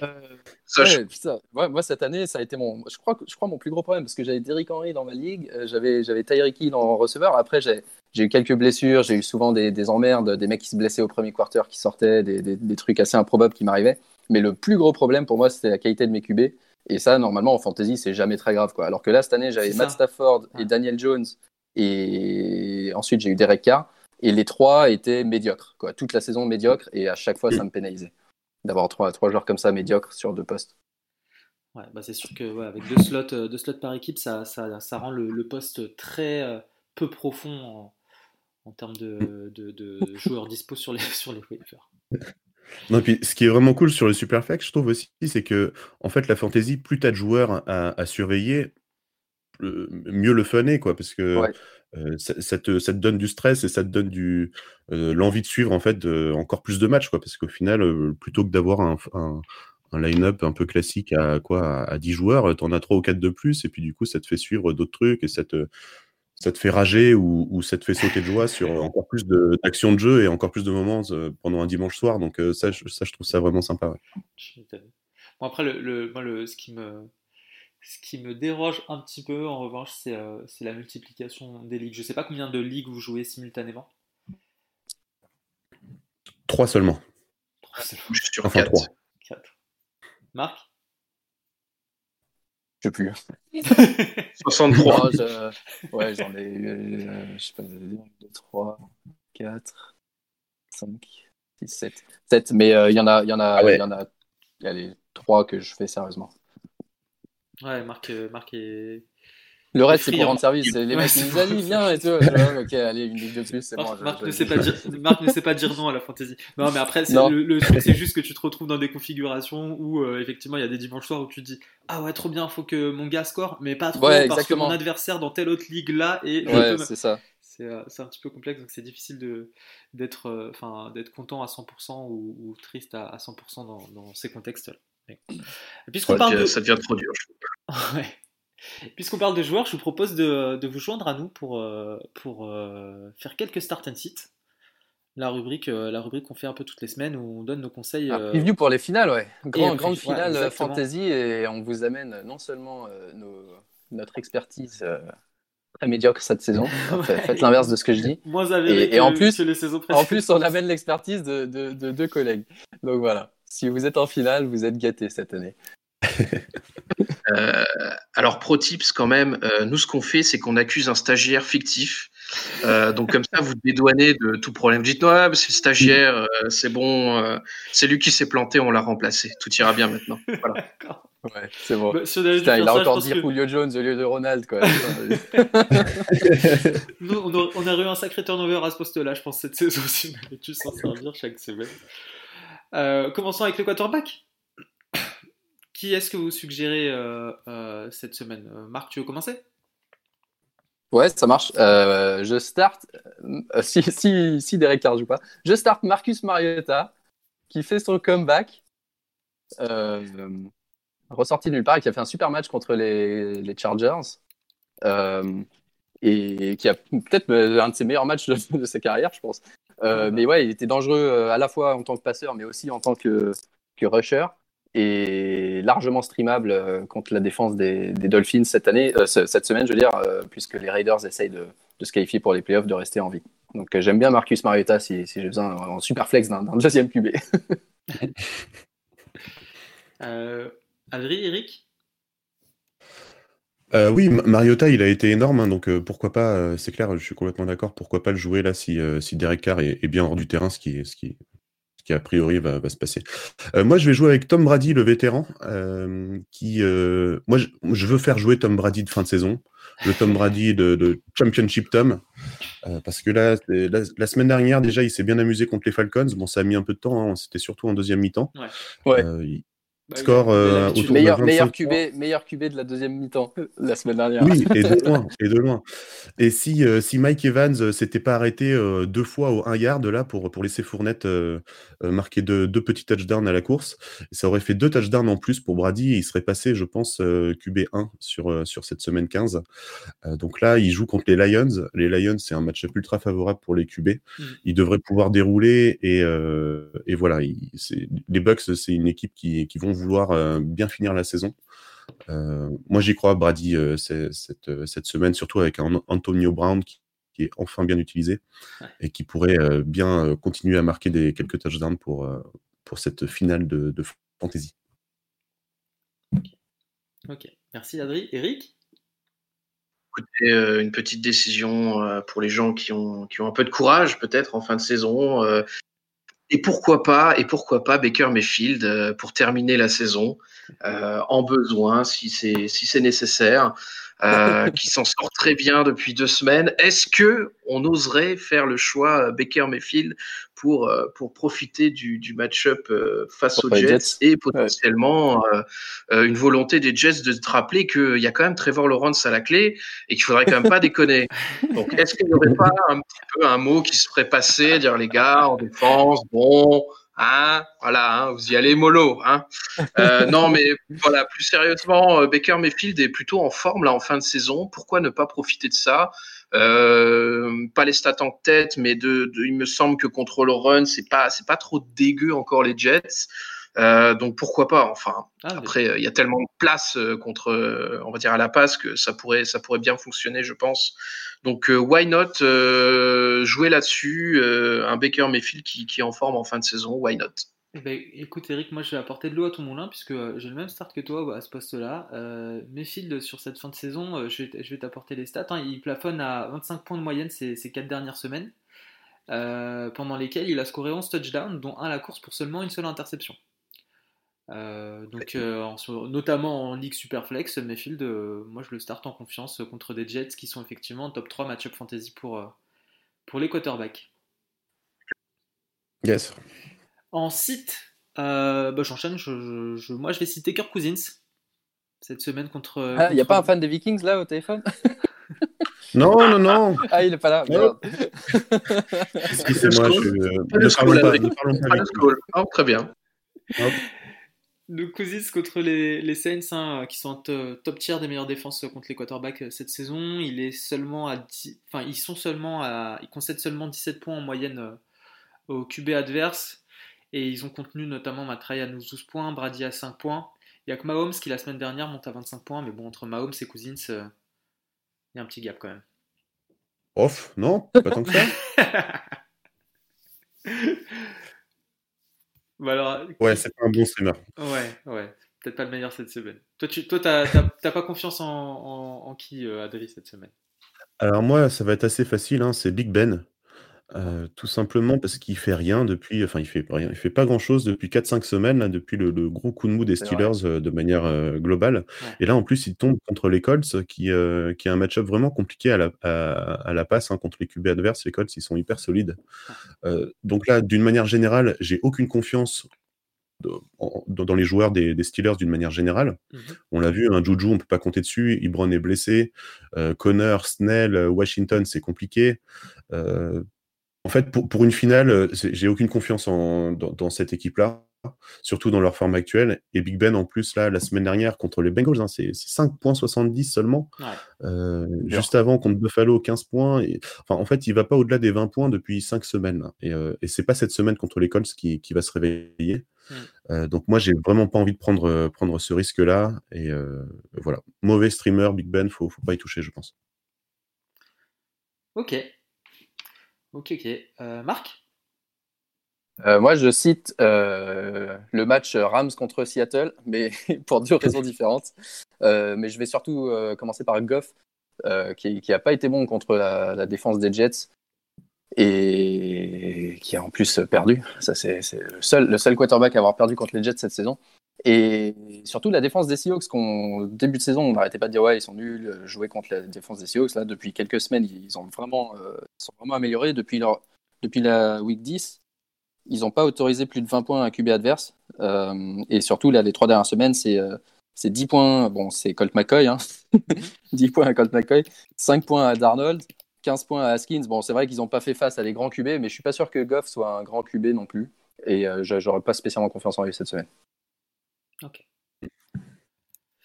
Euh, moi, cette année, ça a été mon, je crois, je crois mon plus gros problème parce que j'avais Derrick Henry dans ma ligue, euh, j'avais, j'avais Tyreek Hill en receveur. Après, j'ai, j'ai eu quelques blessures, j'ai eu souvent des, des, emmerdes, des mecs qui se blessaient au premier quarter qui sortaient, des, des, des trucs assez improbables qui m'arrivaient. Mais le plus gros problème pour moi, c'était la qualité de mes QB. Et ça, normalement, en fantasy, c'est jamais très grave. Quoi. Alors que là, cette année, j'avais Matt Stafford et Daniel Jones. Et ensuite, j'ai eu Derek Carr. Et les trois étaient médiocres. Quoi. Toute la saison médiocre. Et à chaque fois, ça me pénalisait d'avoir trois, trois joueurs comme ça médiocres sur deux postes. Ouais, bah c'est sûr que avec deux slots, euh, deux slots par équipe, ça, ça, ça rend le, poste très euh, peu profond en, en termes de, de, de, joueurs dispo sur les, sur les waivers. Non, puis ce qui est vraiment cool sur le Superflex, je trouve aussi, c'est que en fait, la fantasy, plus tu as de joueurs à, à surveiller, mieux le fun est, quoi, parce que ça, te, donne du stress et ça te donne du l'envie de suivre en fait encore plus de matchs, quoi, parce qu'au final, plutôt que d'avoir un, un, line-up un peu classique à quoi à 10 joueurs, tu en as 3 ou 4 de plus, et puis du coup, ça te fait suivre d'autres trucs et ça te, ça te fait rager ou, ça te fait sauter de joie sur encore plus d'actions de, jeu et encore plus de moments pendant un dimanche soir. Donc ça, je, ça, je trouve ça vraiment sympa. Après, le, moi, le, ce qui me ce qui me déroge un petit peu, en revanche, c'est euh, la multiplication des ligues. Je ne sais pas combien de ligues vous jouez simultanément. Trois seulement. Trois seulement. Je suis sur enfin, quatre. Quatre. Marc? Je sais plus. 63. Ouais, j'en ai eu, euh, je sais pas, 2, 3, 4, 5, 6, 7. 7, mais euh, il y en a, il y en a, ah il y en a, il y a les trois que je fais sérieusement. Ouais, Marc, euh, Marc est. Le reste, c'est pour rendre service. Les mecs qui nous viens et tout. ok, allez, une ligue de plus, c'est bon. Marc, ne sait pas dire, Marc ne sait pas dire non à la fantasy. Non, mais après, le, le, truc, c'est juste que tu te retrouves dans des configurations où, euh, effectivement, il y a des dimanches soirs où tu te dis, ah ouais, trop bien, faut que mon gars score, mais pas trop, parce que mon adversaire dans telle autre ligue là, et. Ouais, c'est ça. Euh, c'est un petit peu complexe, donc c'est difficile d'être d'être content à 100% ou, ou, triste à, à 100% dans, dans ces contextes-là. Puisqu'on parle de... Ça devient trop dur. Puisqu'on parle de joueurs, je vous propose de, de vous joindre à nous pour, euh, pour euh, faire quelques start and sit. La rubrique, euh, la rubrique qu'on fait un peu toutes les semaines où on donne nos conseils. Ah, preview pour les finales, ouais. Grand, grande finale fantasy et on vous amène non seulement nos, notre expertise très médiocre cette saison. Faites l'inverse de ce que je dis. Moins et, et, en plus, les saisons en plus, on amène l'expertise de, de, de, deux collègues. Donc voilà si vous êtes en finale, vous êtes gâté cette année. euh, alors, pro tips quand même, euh, nous ce qu'on fait, c'est qu'on accuse un stagiaire fictif. Euh, donc comme ça, vous dédouanez de tout problème. Dites non, ah, c'est le stagiaire, euh, c'est bon, c'est lui qui s'est planté, on l'a remplacé. Tout ira bien maintenant. Voilà. Ouais, c'est bon. Bah, il a encore dit Julio Jones au lieu de Ronald. Quoi. Nous, on, a, on, a, eu un sacré turnover à ce poste-là, je pense, cette saison aussi. Mais tu s'en servir chaque semaine. Euh, commençons avec le quarterback. Qui est-ce que vous suggérez euh, euh, cette semaine? Marc, tu veux commencer? Ouais, ça marche. je start, si, si, si Derek Carr joue pas, je start Marcus Mariota, qui fait son comeback, ressorti de nulle part, et qui a fait un super match contre les, Chargers, et qui a peut-être un de ses meilleurs matchs de sa carrière, je pense. Mais ouais, il était dangereux à la fois en tant que passeur, mais aussi en tant que, que rusher et largement streamable contre la défense des, Dolphins cette année, cette semaine, je veux dire, puisque les Raiders essayent de, de, se qualifier pour les playoffs, de rester en vie. Donc j'aime bien Marcus Mariota si, si j'ai besoin en super flex d'un deuxième QB. euh, Adri, Eric? Euh, oui, Mariota, il a été énorme, hein, donc euh, pourquoi pas, euh, c'est clair, je suis complètement d'accord, pourquoi pas le jouer là si, si Derek Carr est, bien hors du terrain, ce qui, ce qui, ce qui a priori va, va se passer. moi, je vais jouer avec Tom Brady, le vétéran, qui, moi, je, veux faire jouer Tom Brady de fin de saison, le Tom Brady de, Championship Tom, parce que là, la, semaine dernière, déjà, il s'est bien amusé contre les Falcons, bon, ça a mis un peu de temps, hein, c'était surtout en deuxième mi-temps. Ouais. ouais. Score euh, autour meilleur, de meilleur QB, meilleur QB de la deuxième mi-temps la semaine dernière. Oui, et de loin. et, de loin. et si, euh, si Mike Evans euh, s'était pas arrêté deux fois au 1 yard là pour, pour laisser Fournette marquer deux, deux, petits touchdowns à la course, ça aurait fait deux touchdowns en plus pour Brady et il serait passé, je pense, QB 1 sur, sur cette semaine 15. donc là, il joue contre les Lions. Les Lions, c'est un match ultra favorable pour les QB. Mm. Il devrait pouvoir dérouler et, et voilà. Il, les Bucks, c'est une équipe qui, qui vont vouloir euh, bien finir la saison. Euh, moi, j'y crois, Brady, euh, cette, cette, semaine, surtout avec un Antonio Brown qui, est enfin bien utilisé et qui pourrait bien continuer à marquer des, quelques touchdowns pour, pour cette finale de, fantasy. Ok, merci Adri. Eric? Une petite décision pour les gens qui ont, qui ont un peu de courage, peut-être en fin de saison, et pourquoi pas, et pourquoi pas Baker Mayfield euh, pour terminer la saison euh, en besoin si c'est si c'est nécessaire, euh, qui s'en sort très bien depuis deux semaines. Est-ce que on oserait faire le choix Baker Mayfield pour pour profiter du, du match-up face aux Jets, et potentiellement une volonté des Jets de te rappeler qu'il y a quand même Trevor Lawrence à la clé et qu'il faudrait quand même pas déconner. Donc est-ce qu'il n'y aurait pas un petit peu un mot qui se ferait passer, dire les gars en défense, bon Hein, voilà, hein, vous y allez mollo. Hein. Euh, non, mais voilà, plus sérieusement, euh, Baker Mayfield est plutôt en forme là en fin de saison. Pourquoi ne pas profiter de ça? Euh, Pas les stats en tête, mais il me semble que contre le run, c'est pas, c'est pas trop dégueu encore les Jets. Donc pourquoi pas Enfin, ah, après, il y a tellement de place contre, on va dire à la passe que ça pourrait, ça pourrait bien fonctionner, je pense. Donc, euh, why not euh, jouer là-dessus euh, Un Baker Mayfield qui, qui, est en forme en fin de saison, why not? Eh ben, écoute Eric, moi je vais apporter de l'eau à ton moulin puisque j'ai le même start que toi à ce poste-là. Euh, Mayfield sur cette fin de saison, je vais, je vais t'apporter les stats. Hein. il plafonne à 25 points de moyenne ces, ces 4 dernières semaines, pendant lesquelles il a scoré 11 touchdowns, dont un à la course pour seulement une seule interception. Euh, donc, euh, notamment en Ligue Superflex, Mayfield, euh, moi je le start en confiance contre des Jets qui sont effectivement top 3 match-up fantasy pour, pour les quarterbacks. Yes. En site, bah, j'enchaîne. Je, moi je vais citer Kirk Cousins cette semaine contre. Il ah, n'y a pas un fan des Vikings là au téléphone? Non, non, non. Ah, il est pas là. Excusez-moi, je. Ne parlons pas. très bien. Le Cousins contre les, Saints, hein, qui sont top tier des meilleures défenses contre les quarterbacks euh, cette saison. Il est seulement à enfin, ils sont seulement à, ils concèdent seulement 17 points en moyenne euh, au QB adverse. Et ils ont contenu notamment Matray à 12 points, Brady à 5 points. Il n'y a que Mahomes qui la semaine dernière monte à 25 points, mais bon, entre Mahomes et Cousins, euh, il y a un petit gap quand même. Off, non? Pas tant que ça? Bah ouais, c'est pas un bon streamer. Ouais, ouais. Peut-être pas le meilleur cette semaine. Toi, tu toi, t'as, pas confiance en, en, qui, euh, Adri, cette semaine? Alors moi, ça va être assez facile. Hein, c'est Big Ben. Euh, tout simplement parce qu'il fait rien depuis, enfin il fait rien, il fait pas grand chose depuis 4-5 semaines, là, depuis le, gros coup de mou des Steelers euh, de manière euh, globale. Et là en plus il tombe contre les Colts qui, qui a un match-up vraiment compliqué à la, à, la passe hein, contre les QB adverses. Les Colts ils sont hyper solides. donc là d'une manière générale, j'ai aucune confiance dans, les joueurs des, Steelers d'une manière générale. Mmh on l'a vu, un Juju, on peut pas compter dessus. Ibron est blessé. Connor, Snell, Washington, c'est compliqué en fait, pour, une finale, euh, j'ai aucune confiance dans, cette équipe-là. surtout dans leur forme actuelle. Et Big Ben, en plus, là, la semaine dernière, contre les Bengals, hein, c'est 5,70 seulement. Euh, juste avant, contre Buffalo, 15 points. Et... Enfin, en fait, il va pas au-delà des 20 points depuis 5 semaines. Et, euh, et c'est pas cette semaine contre les Colts qui, qui va se réveiller. Hmm. Euh, donc moi, j'ai vraiment pas envie de prendre, prendre ce risque-là. Et voilà, mauvais streamer, Big Ben, faut, faut pas y toucher, je pense. Ok. Ok, ok. Marc euh, moi, je cite euh, le match Rams contre Seattle, mais pour deux raisons différentes. Euh, mais je vais surtout commencer par Goff, qui n'a pas été bon contre la, défense des Jets et qui a en plus perdu. Ça, c'est le seul, quarterback à avoir perdu contre les Jets cette saison. Et surtout la défense des Seahawks, qu'on début de saison, on n'arrêtait pas de dire ouais, ils sont nuls, jouer contre la défense des Seahawks. Là, depuis quelques semaines, ils ont vraiment, sont vraiment améliorés depuis, leur, depuis la week 10 ils n'ont pas autorisé plus de 20 points à QB adverse. Euh, et surtout, là, les trois dernières semaines, c'est euh, 10 points. Bon, c'est Colt McCoy. Hein. 10 points à Colt McCoy, 5 points à Darnold, 15 points à Haskins. Bon, c'est vrai qu'ils n'ont pas fait face à les grands QB, mais je suis pas sûr que Goff soit un grand QB non plus. Et euh, je n'aurais pas spécialement confiance en lui cette semaine. Ok.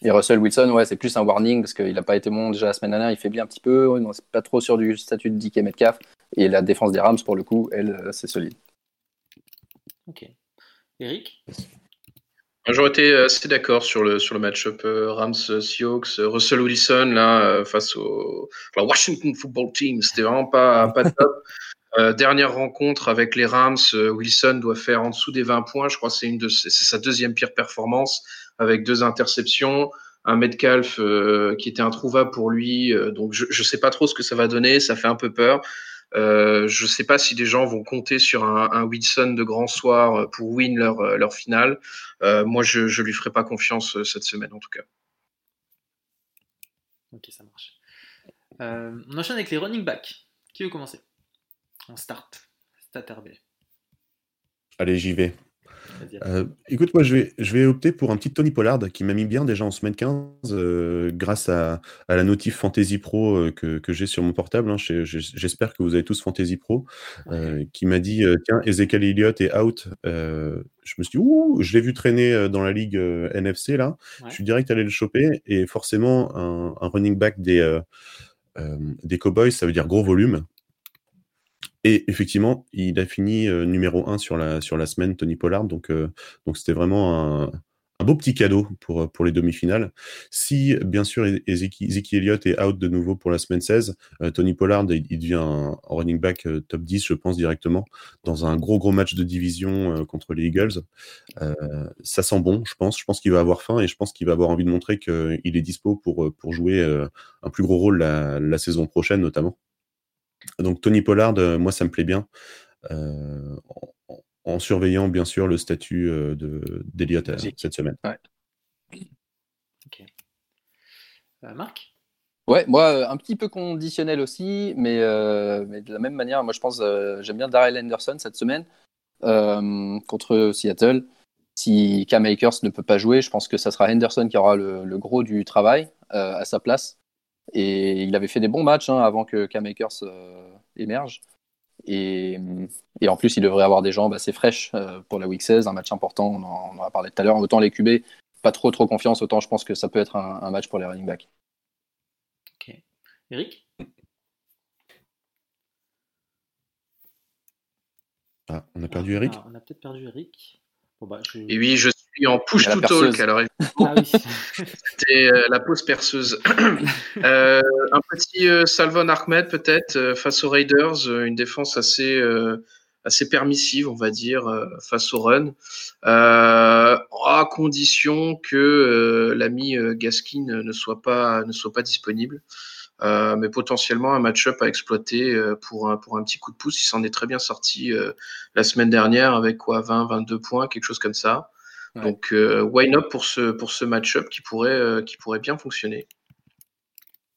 Et Russell Wilson, ouais, c'est plus un warning parce qu'il n'a pas été bon déjà la semaine dernière, il faiblit un petit peu, on n'est pas trop sûr du statut de DK Metcalf. Et la défense des Rams, pour le coup, elle, euh, c'est solide. Ok. Eric? J'aurais été assez d'accord sur le, sur le match-up euh, Rams-Seahawks. Russell Wilson, là, euh, face au Washington Football Team, c'était vraiment pas, pas top. Euh, dernière rencontre avec les Rams, Wilson doit faire en dessous des 20 points. Je crois que c'est une de c'est sa deuxième pire performance avec deux interceptions, un Metcalf qui était introuvable pour lui. donc je ne sais pas trop ce que ça va donner. Ça fait un peu peur. Euh, je ne sais pas si des gens vont compter sur un, Wilson de grand soir euh, pour win leur, euh, leur finale. moi, je ne lui ferai pas confiance cette semaine, en tout cas. Ok, ça marche. on enchaîne avec les running backs. Qui veut commencer? On start. Stat RB. Allez, j'y vais. Euh, écoute, moi, je vais, je vais opter pour un petit Tony Pollard qui m'a mis bien déjà en semaine 15 euh, grâce à, à, la notif Fantasy Pro euh, que, que j'ai sur mon portable. Hein. J'espère que vous avez tous Fantasy Pro. qui m'a dit Tiens, Ezekiel Elliott est out. je me suis dit Ouh, je l'ai vu traîner dans la ligue NFC là. Je suis direct allé le choper. Et forcément, un, un running back des, des Cowboys, ça veut dire gros volume. Et effectivement, il a fini euh, numéro 1 sur la, sur la semaine, Tony Pollard. Donc, euh, donc c'était vraiment un, un, beau petit cadeau pour, pour les demi-finales. Si, bien sûr, Ezekiel Elliott est out de nouveau pour la semaine 16, euh, Tony Pollard, il, devient un, running back top 10, je pense, directement, dans un gros, gros match de division contre les Eagles. ça sent bon, je pense. Je pense qu'il va avoir faim et je pense qu'il va avoir envie de montrer qu'il est dispo pour, pour jouer un plus gros rôle la, la saison prochaine, notamment. Donc Tony Pollard, euh, moi ça me plaît bien. Euh, en, surveillant bien sûr le statut euh, d'Eliott cette semaine. Marc? Ouais, moi un petit peu conditionnel aussi, mais, de la même manière, moi je pense j'aime bien Daryl Henderson cette semaine contre Seattle. Si Cam Akers ne peut pas jouer, je pense que ça sera Henderson qui aura le, gros du travail à sa place. Et il avait fait des bons matchs hein, avant que Cam Akers euh, émerge. Et, et, en plus, il devrait avoir des jambes assez fraîches euh, pour la Week 16, un match important, on en, a parlé tout à l'heure. Autant les QB, pas trop trop confiance, autant je pense que ça peut être un, match pour les running backs. Ok. Eric? Ah, on a perdu Eric? On a peut-être perdu Eric. Bon, bah, Et oui, je en push to talk. Alors, ah c'était euh, la pause perceuse. Euh, un petit euh, Salvon Ahmed peut-être face aux Raiders, une défense assez assez permissive, on va dire, face au run, à condition que l'ami Gaskin ne soit pas ne soit pas disponible. mais potentiellement un match-up à exploiter pour un, pour un petit coup de pouce. Il s'en est très bien sorti la semaine dernière avec quoi 20, 22 points, quelque chose comme ça. Donc, euh, why not pour ce, pour ce match-up qui pourrait, euh, qui pourrait bien fonctionner.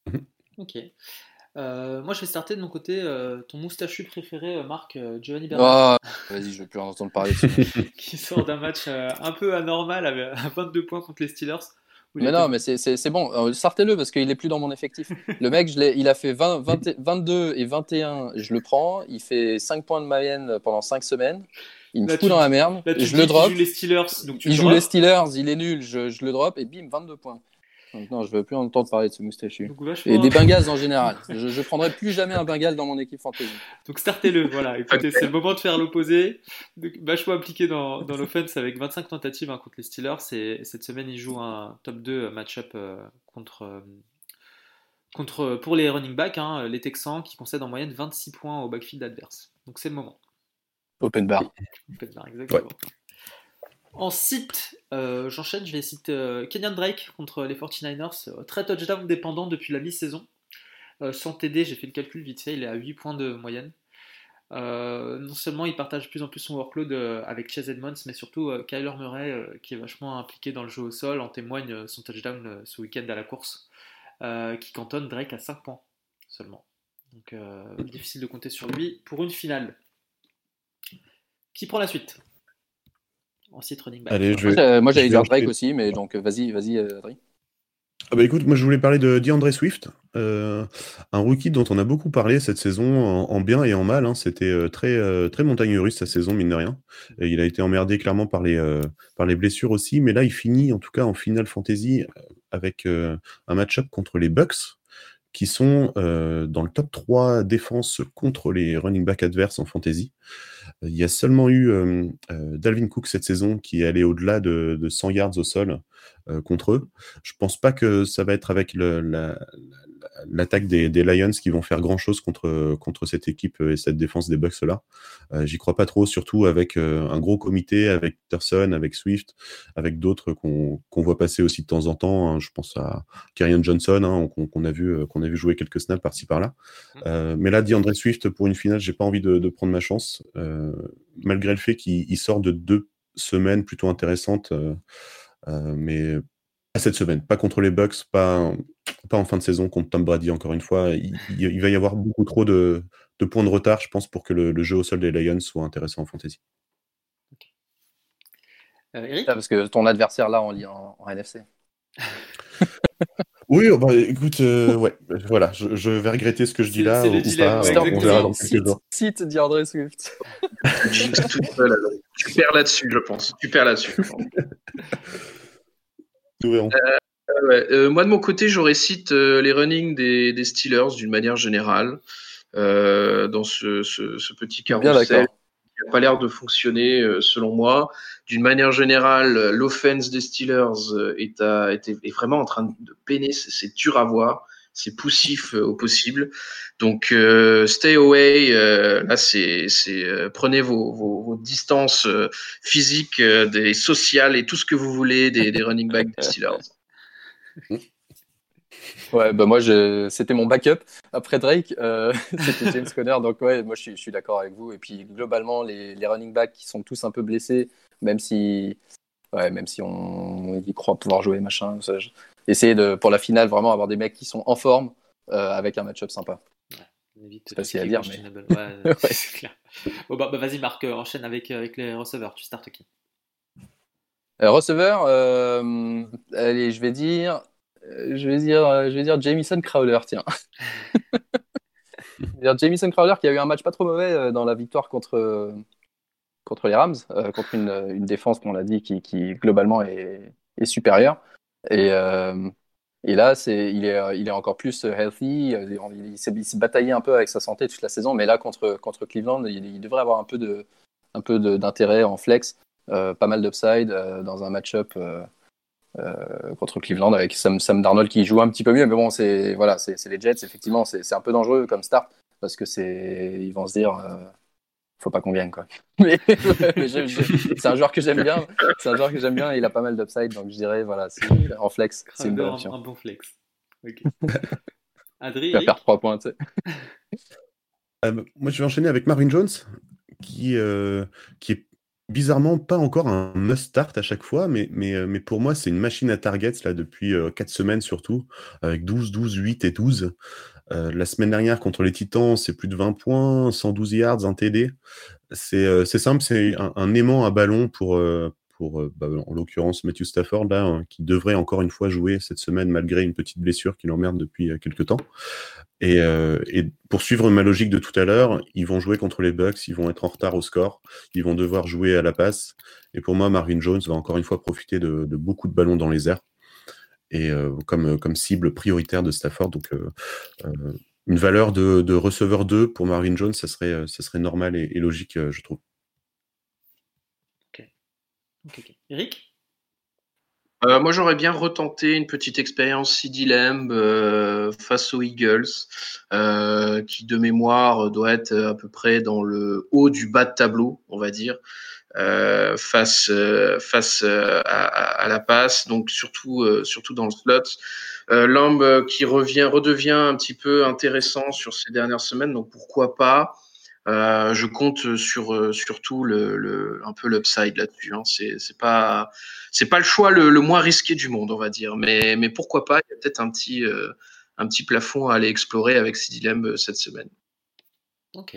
Mhm. Ok. Euh, moi, je vais starter de mon côté. ton moustachu préféré, Marc, Giovanni Bernard. Oh, vas-y, je vais plus en entendre parler. qui sort d'un match un peu anormal avec 22 points contre les Steelers. Mais non, mais c'est bon, sortez-le parce qu'il est plus dans mon effectif. Le mec, je il a fait 20, 22 et 21, je le prends. Il fait 5 points de moyenne pendant 5 semaines Il me Là, fout tu- dans la merde. Là, je le drop. joue les Steelers, donc tu Il joue les Steelers, il est nul, je, je le drop et bim, 22 points. Donc non, je veux plus entendre parler de ce moustachu. Donc, Et des Bengals en général. Je, je prendrai plus jamais un Bengal dans mon équipe fantasy. Donc startez-le, voilà. Écoutez, c'est le moment de faire l'opposé. Vachement impliqué dans, dans l'offense avec 25 tentatives hein, contre les Steelers. Et cette semaine, il joue un top 2 match-up euh, contre, euh, contre, pour les running backs, hein, les Texans, qui concèdent en moyenne 26 points au backfield adverse. Donc c'est le moment. Open bar. Open bar, exactement. En site, euh, j'enchaîne, je vais citer euh, Kenyan Drake contre les 49ers, euh, très touchdown dépendant depuis la mi-saison. Euh, sans TD, j'ai fait le calcul vite fait, il est à 8 points de moyenne. Euh, non seulement il partage de plus en plus son workload euh, avec Chase Edmonds, mais surtout euh, Kyler Murray, euh, qui est vachement impliqué dans le jeu au sol, en témoigne euh, son touchdown euh, ce week-end à la course, euh, qui cantonne Drake à 5 points seulement. Donc euh, difficile de compter sur lui pour une finale. Qui prend la suite? Running back. Allez, je vais. Euh, moi, j'allais dire Drake aussi, mais donc vas-y, vas-y, euh, Adrien. Ah bah écoute, moi je voulais parler de DeAndre Swift, euh, un rookie dont on a beaucoup parlé cette saison en, en bien et en mal. hein. C'était euh, très, euh, très montagne russe sa saison, mine de rien. Et il a été emmerdé clairement par les, euh, par les blessures aussi, mais là il finit en tout cas en finale fantasy avec euh, un match-up contre les Bucks qui sont euh, dans le top 3 défense contre les running back adverses en fantasy. Euh, Il y a seulement eu euh, Dalvin Cook cette saison qui est allé au-delà de, de 100 yards au sol contre eux. Je pense pas que ça va être avec la- l'attaque des, des Lions qui vont faire grand chose contre, contre cette équipe et cette défense des Bucks là. Euh, J'y crois pas trop, surtout avec euh, un gros comité, avec Peterson, avec Swift, avec d'autres qu'on voit passer aussi de temps en temps. hein. Je pense à Kerryon Johnson, hein, qu'on a vu euh, qu'on a vu jouer quelques snaps par-ci par-là. Euh, mais là, DeAndre Swift pour une finale, j'ai pas envie de, de prendre ma chance, euh, malgré le fait qu'il il sort de deux semaines plutôt intéressantes. euh, euh, mais pas cette semaine, pas contre les Bucks, pas, pas en fin de saison contre Tom Brady, encore une fois. Il, va y avoir beaucoup trop de, de points de retard, je pense, pour que le, le jeu au sol des Lions soit intéressant en fantasy. Euh, Eric? Ah, Parce que ton adversaire là en, en, en NFC. Oui, oh, bah, écoute, euh, ouais, voilà, je, je vais regretter ce que je dis là. c'est le ou dilemme. Cite DeAndre Swift. Tu perds là-dessus, je pense. Tu perds là-dessus. je pense. Nous verrons. Euh, ouais. Euh, moi, de mon côté, j'aurais cite euh, les running des, des Steelers d'une manière générale euh, dans ce, ce, ce petit Bien carrousel d'accord. Qui n'a pas l'air de fonctionner euh, selon moi. D'une manière générale, l'offense des Steelers euh, est, à, est, est vraiment en train de peiner. C'est dur à voir. C'est poussif euh, au possible. Donc, euh, stay away. euh, là, c'est, euh, prenez vos, vos, vos distances physiques, des sociales et tout ce que vous voulez des, des running backs des Steelers. Ouais, bah moi, je... c'était mon backup. Après Drake, euh, c'était James Conner. Donc, ouais, moi, je suis, d'accord avec vous. Et puis, globalement, les, les running backs qui sont tous un peu blessés, même si, ouais, même si on y croit pouvoir jouer, machin, ça, je- essayer de, pour la finale, vraiment avoir des mecs qui sont en forme euh, avec un match-up sympa. C'est facile à dire, questionnables. Ouais, Ouais. c'est clair. Bon, bah, bah, vas-y, Marc, euh, enchaîne avec, avec les receveurs. Tu startes qui? Euh, receveur, allez, je vais dire, je vais dire, euh, je vais dire Jamison Crowder, tiens. Jamison Crowder qui a eu un match pas trop mauvais euh, dans la victoire contre, euh, contre les Rams, contre une, une défense, qu'on l'a dit, qui, qui globalement est, est supérieure. Et, et là, il, est, il est encore plus healthy. Il, il s'est, il s'est bataillé un peu avec sa santé toute la saison, mais là, contre, contre Cleveland, il, devrait avoir un peu, d'intérêt en flex. Pas mal d'upside dans un match-up contre Cleveland avec Sam, Sam Darnold qui joue un petit peu mieux, mais bon, c'est voilà, c'est les Jets, effectivement, c'est un peu dangereux comme start parce que c'est ils vont se dire euh, faut pas qu'on vienne quoi. Mais, c'est un joueur que j'aime bien, c'est un joueur que j'aime bien, et il a pas mal d'upside, donc je dirais voilà, c'est- en flex, c'est une bonne un, option. un bon flex. Ok. Adri, Il va Eric faire 3 points, tu sais. Euh, moi, je vais enchaîner avec Marvin Jones, qui, euh, qui est bizarrement pas encore un must-start à chaque fois, mais, mais, euh, mais pour moi, c'est une machine à targets là, depuis 4 semaines surtout, avec 12, 12, 8 et 12. Euh, la semaine dernière, contre les Titans, c'est plus de 20 points, 112 yards, un TD. C'est euh, simple, c'est un, un aimant à ballon pour, euh, pour, bah, en l'occurrence, Matthew Stafford, là, hein, qui devrait encore une fois jouer cette semaine malgré une petite blessure qui l'emmerde depuis quelques temps. Et, et, pour suivre ma logique de tout à l'heure, ils vont jouer contre les Bucks, ils vont être en retard au score, ils vont devoir jouer à la passe. Et pour moi, Marvin Jones va encore une fois profiter de, beaucoup de ballons dans les airs et comme, cible prioritaire de Stafford. Donc, une valeur de, receveur 2 pour Marvin Jones, ça serait, ça serait normal et, logique, je trouve. Eric euh, moi, j'aurais bien retenté une petite expérience CD Lamb euh, face aux Eagles, euh, qui de mémoire doit être à peu près dans le haut du bas de tableau, on va dire, face à, la passe, donc surtout surtout dans le slot. Lamb qui revient redevient un petit peu intéressant sur ces dernières semaines, donc pourquoi pas. Euh, je compte sur euh, surtout un peu l'upside là-dessus. Hein. C'est, pas c'est pas le choix le, moins risqué du monde, on va dire. Mais, mais pourquoi pas Il y a peut-être un petit euh, un petit plafond à aller explorer avec ces dilemmes cette semaine. Ok.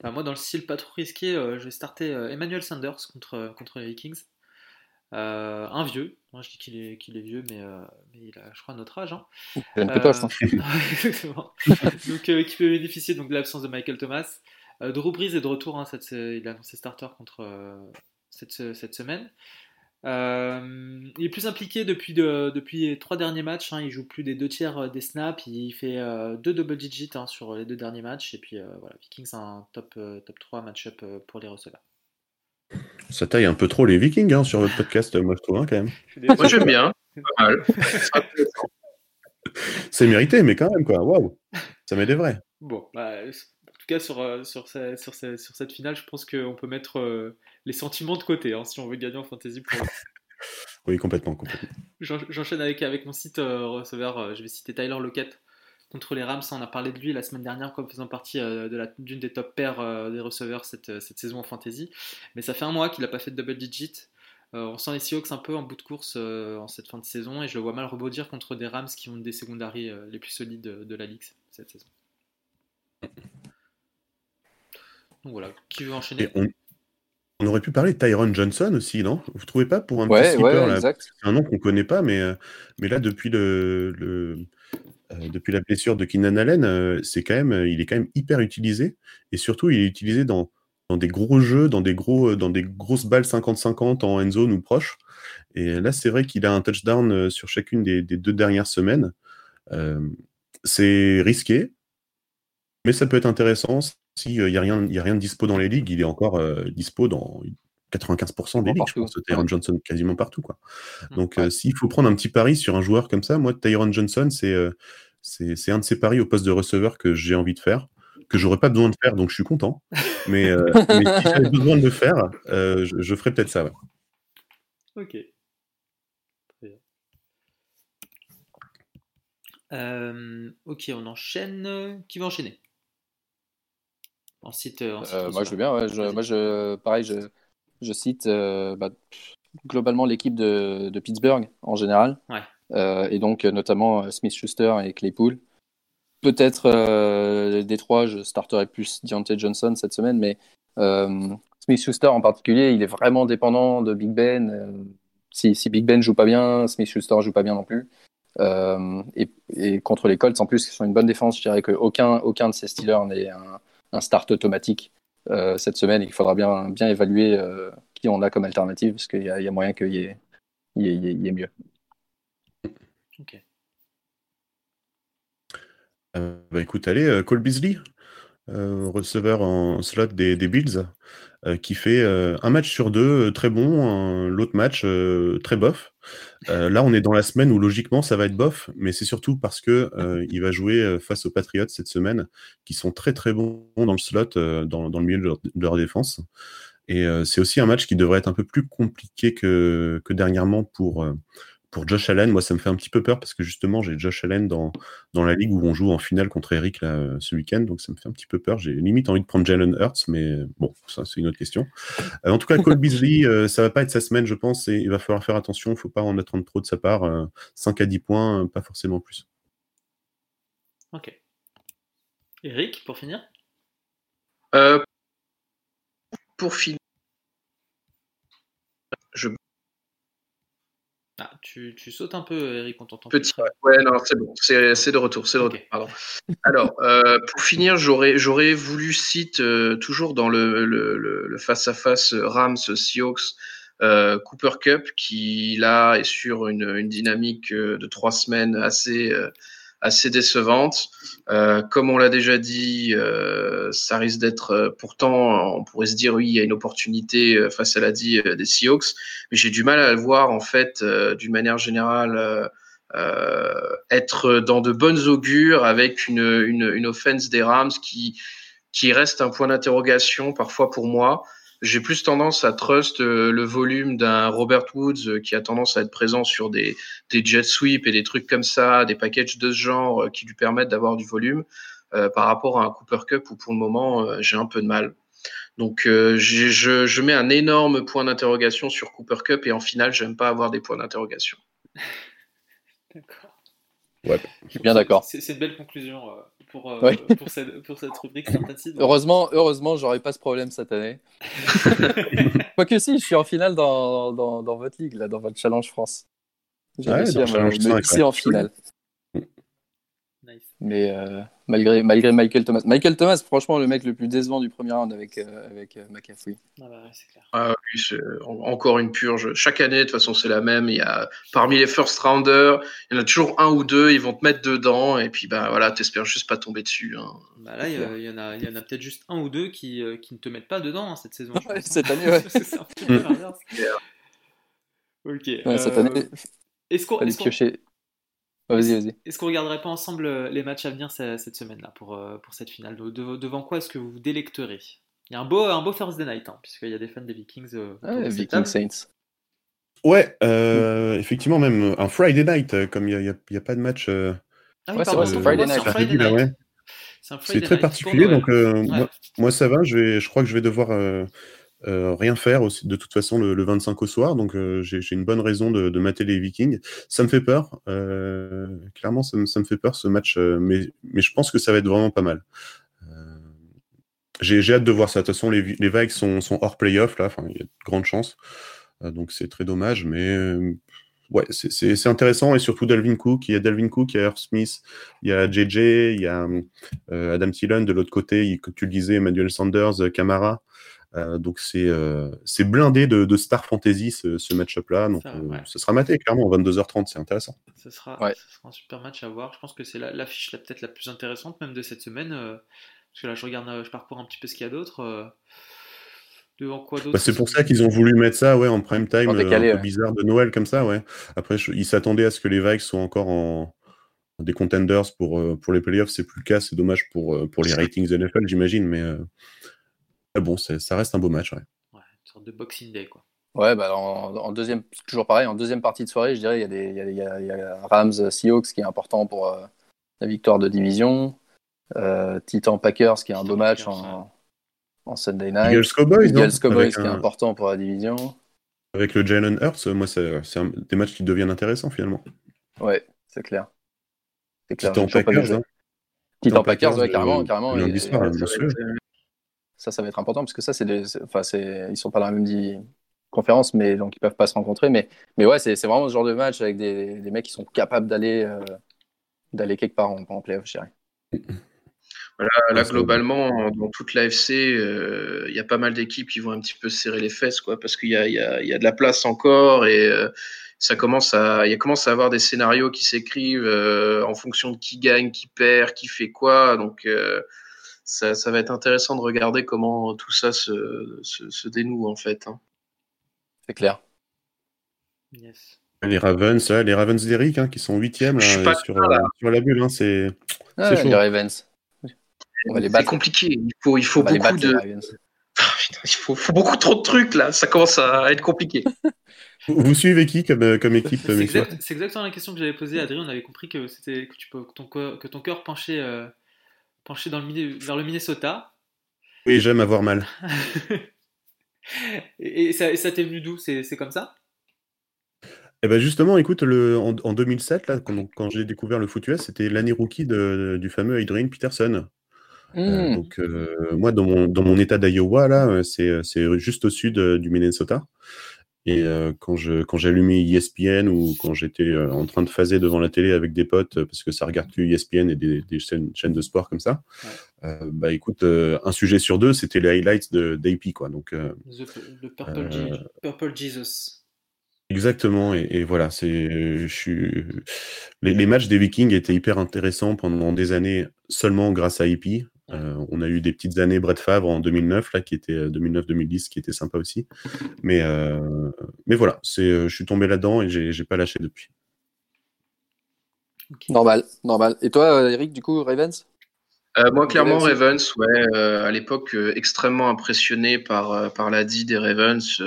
Bah, moi, dans le style pas trop risqué, je vais starter Emmanuel Sanders contre contre les Vikings. un vieux, moi je dis qu'il est, qu'il est vieux, mais, mais, il a, je crois, notre âge. Hein. Hein. Exactement. donc, qui peut bénéficier donc, de l'absence de Michael Thomas. Euh, Drew Brees est de retour, hein, cette, il a annoncé starter contre euh, cette, cette, semaine. Euh, il est plus impliqué depuis, de, depuis les trois derniers matchs. Hein, il joue plus des deux tiers des snaps. Il fait deux double digits hein, sur les deux derniers matchs. Et puis voilà, Vikings un top, top 3 match-up pour les receveurs. Ça taille un peu trop les Vikings hein, sur votre podcast, moi je trouve quand même. Moi j'aime bien. C'est mérité, mais quand même quoi. Waouh, ça met des vrais. Bon, bah, tout cas, sur, euh, sur, sur, sur, cette finale, je pense qu'on peut mettre euh, les sentiments de côté hein, si on veut gagner en fantasy. oui, complètement. complètement. J'enchaîne avec, avec mon site euh, receveur. je vais citer Tyler Lockett contre les Rams. On a parlé de lui la semaine dernière comme faisant partie d'une des top paires des receveurs cette, cette, saison en fantasy. Mais ça fait un mois qu'il n'a pas fait de double digit. on sent les Seahawks un peu en bout de course en cette fin de saison et je le vois mal rebondir contre des Rams qui ont des secondaries les plus solides de, de la ligue cette saison. Donc voilà, qui veut enchaîner? On, aurait pu parler de Tyron Johnson aussi, non? Vous trouvez pas pour un petit sleeper C'est un nom qu'on connaît pas, mais, euh, mais là depuis le, le euh, depuis la blessure de Keenan Allen, euh, même, il est quand même hyper utilisé et surtout il est utilisé dans, des gros jeux, dans des grosses balles 50-50 en end zone ou proche. Et là, c'est vrai qu'il a un touchdown sur chacune des, deux dernières semaines. c'est risqué, mais ça peut être intéressant s'il n'y a, rien, de dispo dans les ligues, il est encore euh, dispo dans 95% des ligues, je pense, Tyron Johnson, quasiment partout. Quoi. Mmh. Donc, euh, s'il faut prendre un petit pari sur un joueur comme ça, moi, Tyron Johnson, euh, c'est c'est un de ces paris au poste de receveur que j'ai envie de faire, que j'aurais pas besoin de faire, donc je suis content. Mais, mais si j'avais besoin de le faire, je, je, ferais peut-être ça. Ok. ok, on enchaîne. Qui va enchaîner? Euh, euh, moi, je veux bien. moi, je, pareil, je, je cite euh, bah, globalement l'équipe de, de, Pittsburgh en général. et donc, notamment Smith Schuster et Claypool. Peut-être des trois, je starterai plus Deontay Johnson cette semaine, mais Smith Schuster en particulier, il est vraiment dépendant de Big Ben. Si, si, Big Ben joue pas bien, Smith Schuster joue pas bien non plus. et, et, contre les Colts, en plus, qui sont une bonne défense, je dirais qu'aucun aucun de ces Steelers n'est un, un start automatique euh, cette semaine il faudra bien, bien évaluer euh, qui on a comme alternative parce qu'il y, a moyen qu'il y, ait mieux. Ok. Euh, bah écoute, allez, Cole Beasley, receveur en slot des, Bills, qui fait un match sur deux très bon, l'autre match très bof. Euh, là, on est dans la semaine où logiquement ça va être bof, mais c'est surtout parce que euh, il va jouer euh, face aux Patriots cette semaine, qui sont très très bons dans le slot, dans, le milieu de leur, défense. Et c'est aussi un match qui devrait être un peu plus compliqué que, que dernièrement pour pour Josh Allen, moi, ça me fait un petit peu peur parce que justement, j'ai Josh Allen dans, dans la ligue où on joue en finale contre Eric là, ce week-end, donc ça me fait un petit peu peur. J'ai limite envie de prendre Jalen Hurts, mais bon, ça, c'est une autre question. Euh, en tout cas, Cole Beasley, euh, ça va pas être sa semaine, je pense, et il va falloir faire attention. Il faut pas en attendre trop de sa part. 5 euh, à 10 points, pas forcément plus. Ok. Eric, pour finir? Pour finir, je Ah, tu, tu, sautes un peu, Eric, on t'entend. Petit, ouais, non, c'est bon, c'est de retour, c'est de retour, pardon. Alors, euh, pour finir, j'aurais voulu citer, euh, toujours dans le, le, le, face-à-face Rams-Seahawks, euh, Cooper Cup, qui là est sur une, une dynamique de trois semaines assez assez décevante. Euh, comme on l'a déjà dit, euh, ça risque d'être. Euh, pourtant, on pourrait se dire oui, il y a une opportunité face à la dit des Seahawks, mais j'ai du mal à le voir en fait, d'une manière générale. être dans de bonnes augures avec une, une, une offense des Rams qui, qui reste un point d'interrogation parfois pour moi j'ai plus tendance à trust euh, le volume d'un Robert Woods euh, qui a tendance à être présent sur des, des jet sweeps et des trucs comme ça, des packages de ce genre euh, qui lui permettent d'avoir du volume par rapport à un Cooper Cup où pour le moment j'ai un peu de mal. Donc je, je, mets un énorme point d'interrogation sur Cooper Cup et en finale j'aime pas avoir des points d'interrogation. D'accord. Ouais, je suis bien d'accord. C'est une belle conclusion pour, euh, pour, cette, pour, cette, rubrique. Heureusement, heureusement j'aurai pas ce problème cette année. Quoique si, je suis en finale dans, dans, dans, votre ligue, là, dans votre Challenge France. J'ai ouais, réussi à me, en finale. Mais euh, malgré, malgré Michael Thomas. Michael Thomas, franchement, le mec le plus décevant du premier round avec, euh, avec euh, McAfee. Ah bah c'est clair. Ah oui, encore une purge. Chaque année, de toute façon, c'est la même. Il y a, parmi les first rounders, il y en a toujours un ou deux, ils vont te mettre dedans, et puis bah voilà, t'espères juste pas tomber dessus. Hein. Bah là, il y, en a, il y en a peut-être juste un ou deux qui, euh, qui ne te mettent pas dedans hein, cette saison. Ouais, cette année, ouais. c'est un peu Ok. Ouais, cette année. Est-ce qu'on. Est. Vas-y, vas-y. Est-ce qu'on regarderait pas ensemble euh, les matchs à venir cette semaine-là pour, euh, pour cette finale? Devant quoi est-ce que vous vous délecterez? Il y a un beau, un beau Thursday night, hein, puisqu'il y a des fans des Vikings. Euh, ah, Vikings Saints. Ouais, euh, effectivement, même un Friday night, comme il n'y a, a, a, pas de match. Ah ouais, c'est Friday night. Friday night. C'est très particulier, donc moi, moi, ça va. Je, vais, je crois que je vais devoir euh, rien faire aussi, de toute façon le, le 25 au soir, donc euh, j'ai une bonne raison de, de, mater les Vikings. Ça me fait peur, euh, clairement ça me, ça me, fait peur ce match, mais, mais je pense que ça va être vraiment pas mal. j'ai hâte de voir ça. De toute façon, les, les sont, hors playoff là, il y a de grandes chances, donc c'est très dommage, mais ouais, c'est intéressant et surtout Dalvin Cook. Il y a Dalvin Cook, il y a Earth Smith, il y a JJ, il y a Adam Thielen de l'autre côté, il, tu le disais, Emmanuel Sanders, Camara. Euh, donc c'est euh, blindé de, de, Star Fantasy ce, ce match-up-là. Donc ça, euh, sera maté clairement 22h30, c'est intéressant. Ce sera, ouais. sera, un super match à voir. Je pense que c'est l'affiche la, peut-être la plus intéressante même de cette semaine. Euh, parce que là, je regarde, je parcours un petit peu ce qu'il y a d'autre. Euh, devant quoi d'autre bah, C'est pour ça qu'ils ont voulu mettre ça ouais, en prime time, décalé, un peu bizarre de Noël comme ça. Ouais. Après, je, ils s'attendaient à ce que les Vikes soient encore en des contenders pour, pour les playoffs. C'est plus le cas. C'est dommage pour, pour les ratings NFL, j'imagine. Mais ah bon, ça reste un beau match. Ouais. ouais. une sorte de Boxing Day, quoi. Ouais, bah en, en, deuxième, toujours pareil, en deuxième partie de soirée, je dirais, il y a, des, il y a, il y a, il y a Rams Seahawks qui est important pour euh, la victoire de division. Euh, Titan Packers qui est un beau match en, en, Sunday night. Eagles Cowboys, Eagles Cowboys qui un... est important pour la division. Avec le Jalen Hurts, moi, c'est des matchs qui deviennent intéressants finalement. Ouais, c'est clair. C'est clair. Titan Packers, hein. Titan Packers, ouais, carrément. Euh, carrément. Ça, ça va être important parce que ça, c'est des, enfin, c'est, ils sont pas dans la même conférence, mais donc ils peuvent pas se rencontrer. Mais, mais ouais, c'est, vraiment ce genre de match avec des, des mecs qui sont capables d'aller, euh, d'aller quelque part en, en playoff, je dirais. Voilà, là, globalement, dans toute l'AFC, euh, il y a pas mal d'équipes qui vont un petit peu serrer les fesses, quoi, parce qu'il y a, y, a, y a, de la place encore et euh, ça commence à, il commence à avoir des scénarios qui s'écrivent euh, en fonction de qui gagne, qui perd, qui fait quoi. Donc, euh, ça, ça, va être intéressant de regarder comment tout ça se, se, se dénoue en fait. Hein. C'est clair. Yes. Les Ravens, les Ravens d'Eric, hein, qui sont huitièmes là, sur, là. sur, la bulle, hein, c'est ah, chaud. Les Ravens. C'est compliqué. Il faut, il faut beaucoup battre, de. Ah, il faut, faut, beaucoup trop de trucs là. Ça commence à être compliqué. Vous suivez qui comme, comme équipe C'est exact, exactement la question que j'avais posée à Adrien. On avait compris que c'était que, ton, que ton cœur penchait. Euh penché dans le, vers le Minnesota. Oui, j'aime avoir mal. et, et, ça, ça t'est venu d'où? C'est comme ça? Eh ben justement, écoute, le, en, en 2007, là, quand, quand j'ai découvert le foot US, c'était l'année rookie de, du fameux Adrian Peterson. Mmh. Euh, donc, euh, moi, dans mon, dans mon état d'Iowa, là, c'est juste au sud du Minnesota. Et quand je quand j'allumais ESPN ou quand j'étais en train de phaser devant la télé avec des potes, parce que ça regarde que ESPN et des, chaînes, de sport comme ça, bah écoute, un sujet sur deux, c'était les highlights d'AP, quoi. Donc, The, Purple, Jesus. Exactement, et, voilà, c'est, je suis... les, les, matchs des Vikings étaient hyper intéressants pendant des années seulement grâce à IP. Euh, on a eu des petites années Brett Favre en 2009, là, qui était 2009-2010, qui était sympa aussi. Mais, euh, mais voilà, c'est, euh, je suis tombé là-dedans et j'ai, j'ai pas lâché depuis. Normal, normal. Et toi, Eric, du coup, Ravens? Moi, clairement, Ravens, ouais, à l'époque, extrêmement impressionné par, par la des Ravens,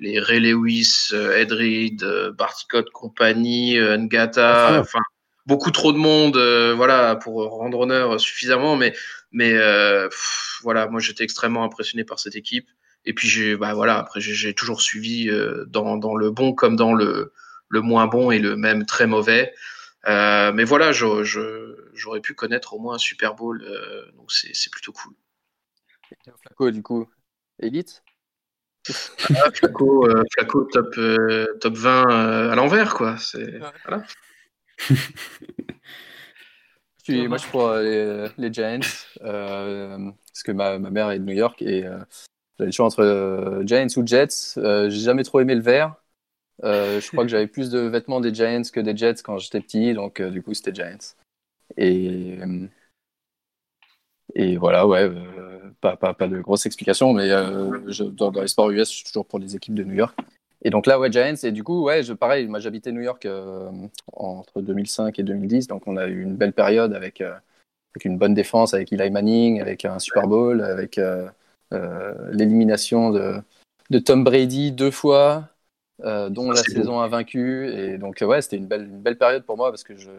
les Ray Lewis, Ed Reed, Barticott compagnie, Ngata, enfin, beaucoup trop de monde, voilà, pour rendre honneur suffisamment, mais mais euh, voilà, moi j'étais extrêmement impressionné par cette équipe. Et puis j'ai, bah voilà, après j'ai toujours suivi euh, dans, dans, le bon comme dans le, le moins bon et le même très mauvais. Euh, mais voilà, j'aurais pu connaître au moins un Super Bowl, euh, donc c'est plutôt cool. Flaco, du coup, élite? Ah, Flaco, euh, Flaco, top, top 20 à l'envers, quoi. Voilà. moi, je crois les, les Giants, euh, parce que ma, mère est de New York et euh, j'avais le choix entre euh, Giants ou Jets. Euh, j'ai jamais trop aimé le vert. je crois que j'avais plus de vêtements des Giants que des Jets quand j'étais petit, donc du coup, c'était Giants. Et, voilà, ouais, pas, de grosses explications, mais dans, dans, les sports US, je suis toujours pour les équipes de New York. Et donc là, ouais, Giants, et du coup, ouais, je, pareil, moi j'habitais New York euh, entre 2005 et 2010, donc on a eu une belle période avec, euh, avec une bonne défense, avec Eli Manning, avec un Super Bowl, avec euh, l'élimination de, de, Tom Brady deux fois, dont la saison a vaincu. Et donc, ouais, c'était une belle, une belle période pour moi parce que je,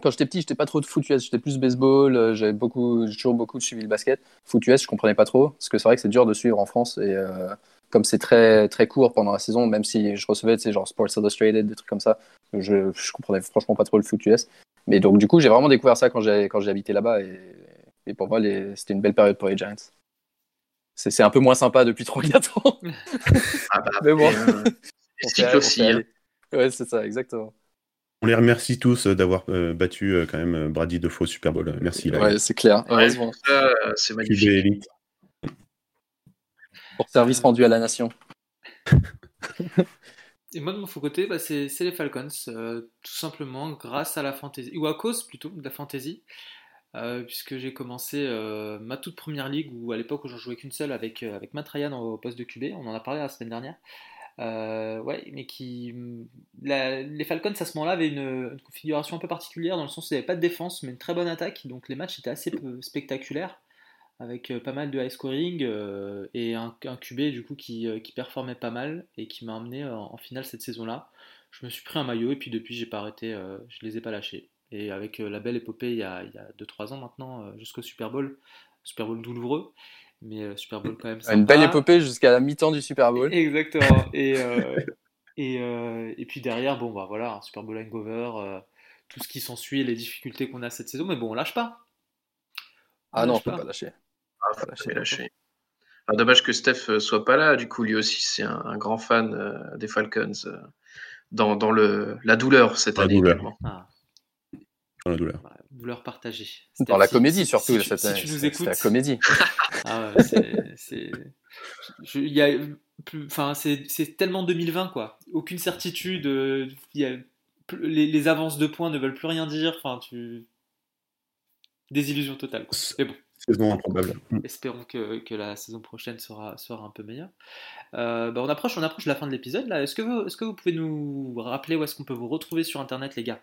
quand j'étais petit, j'étais pas trop de foot US, j'étais plus baseball, j'avais beaucoup, j'ai toujours beaucoup suivi le basket. Foot US, je comprenais pas trop, parce que c'est vrai que c'est dur de suivre en France et comme c'est très très court pendant la saison, même si je recevais, tu sais, genre Sports Illustrated, des trucs comme ça, je, je comprenais franchement pas trop le foot US. Mais donc du coup, j'ai vraiment découvert ça quand j'ai quand j'ai habité là-bas et, et, pour moi, c'était une belle période pour les Giants. C'est un peu moins sympa depuis 3-4 ans. ah bah, mais bon. Euh, aussi. Hein. Ouais, c'est ça, exactement. On les remercie tous euh, d'avoir euh, battu quand même Brady de faux Super Bowl. Merci. Ouais, c'est clair. Heureusement. c'est magnifique pour service rendu à la nation. Et moi, de mon côté, bah, c'est les Falcons, euh, tout simplement grâce à la fantasy, ou à cause plutôt de la fantasy, euh, puisque j'ai commencé euh, ma toute première ligue, où à l'époque où j'en jouais qu'une seule avec, avec Matt Ryan au poste de QB, on en a parlé la semaine dernière. ouais, mais qui. les Falcons à ce moment-là avaient une, une, configuration un peu particulière dans le sens où il n'y avait pas de défense, mais une très bonne attaque, donc les matchs étaient assez spectaculaires avec euh, pas mal de high scoring euh, et un, un, QB du coup qui, euh, qui, performait pas mal et qui m'a emmené en, finale cette saison-là. Je me suis pris un maillot et puis depuis j'ai pas arrêté, je les ai pas lâchés. Et avec la belle épopée il y a 2-3 ans maintenant jusqu'au Super Bowl, Super Bowl douloureux, mais Super Bowl quand même. Sympa. Une belle épopée jusqu'à la mi-temps du Super Bowl. Exactement. et, et, et, puis derrière, bon bah voilà, un Super Bowl hangover, tout ce qui s'ensuit, les difficultés qu'on a cette saison, mais bon on lâche pas. ah non, on peut pas lâcher. Ah, ah, dommage que Steph euh, soit pas là. Du coup, lui aussi, c'est un, grand fan euh, des Falcons euh, dans, dans le, la douleur cette année. Douleur. Ah. Dans la douleur. douleur partagée. Dans la comédie surtout. Si, cette, tu nous écoutes. la comédie. ah c'est, y a, enfin, c'est, tellement 2020 quoi. Aucune certitude. Y a, les, les, avances de points ne veulent plus rien dire. Enfin, tu désillusion totale. Quoi. Mais bon. Saison improbable. Espérons que, que, la saison prochaine sera, sera un peu meilleure. Euh, bah on, approche, on approche de la fin de l'épisode. Là. Est-ce, que vous, est-ce que vous pouvez nous rappeler où est-ce qu'on peut vous retrouver sur Internet, les gars?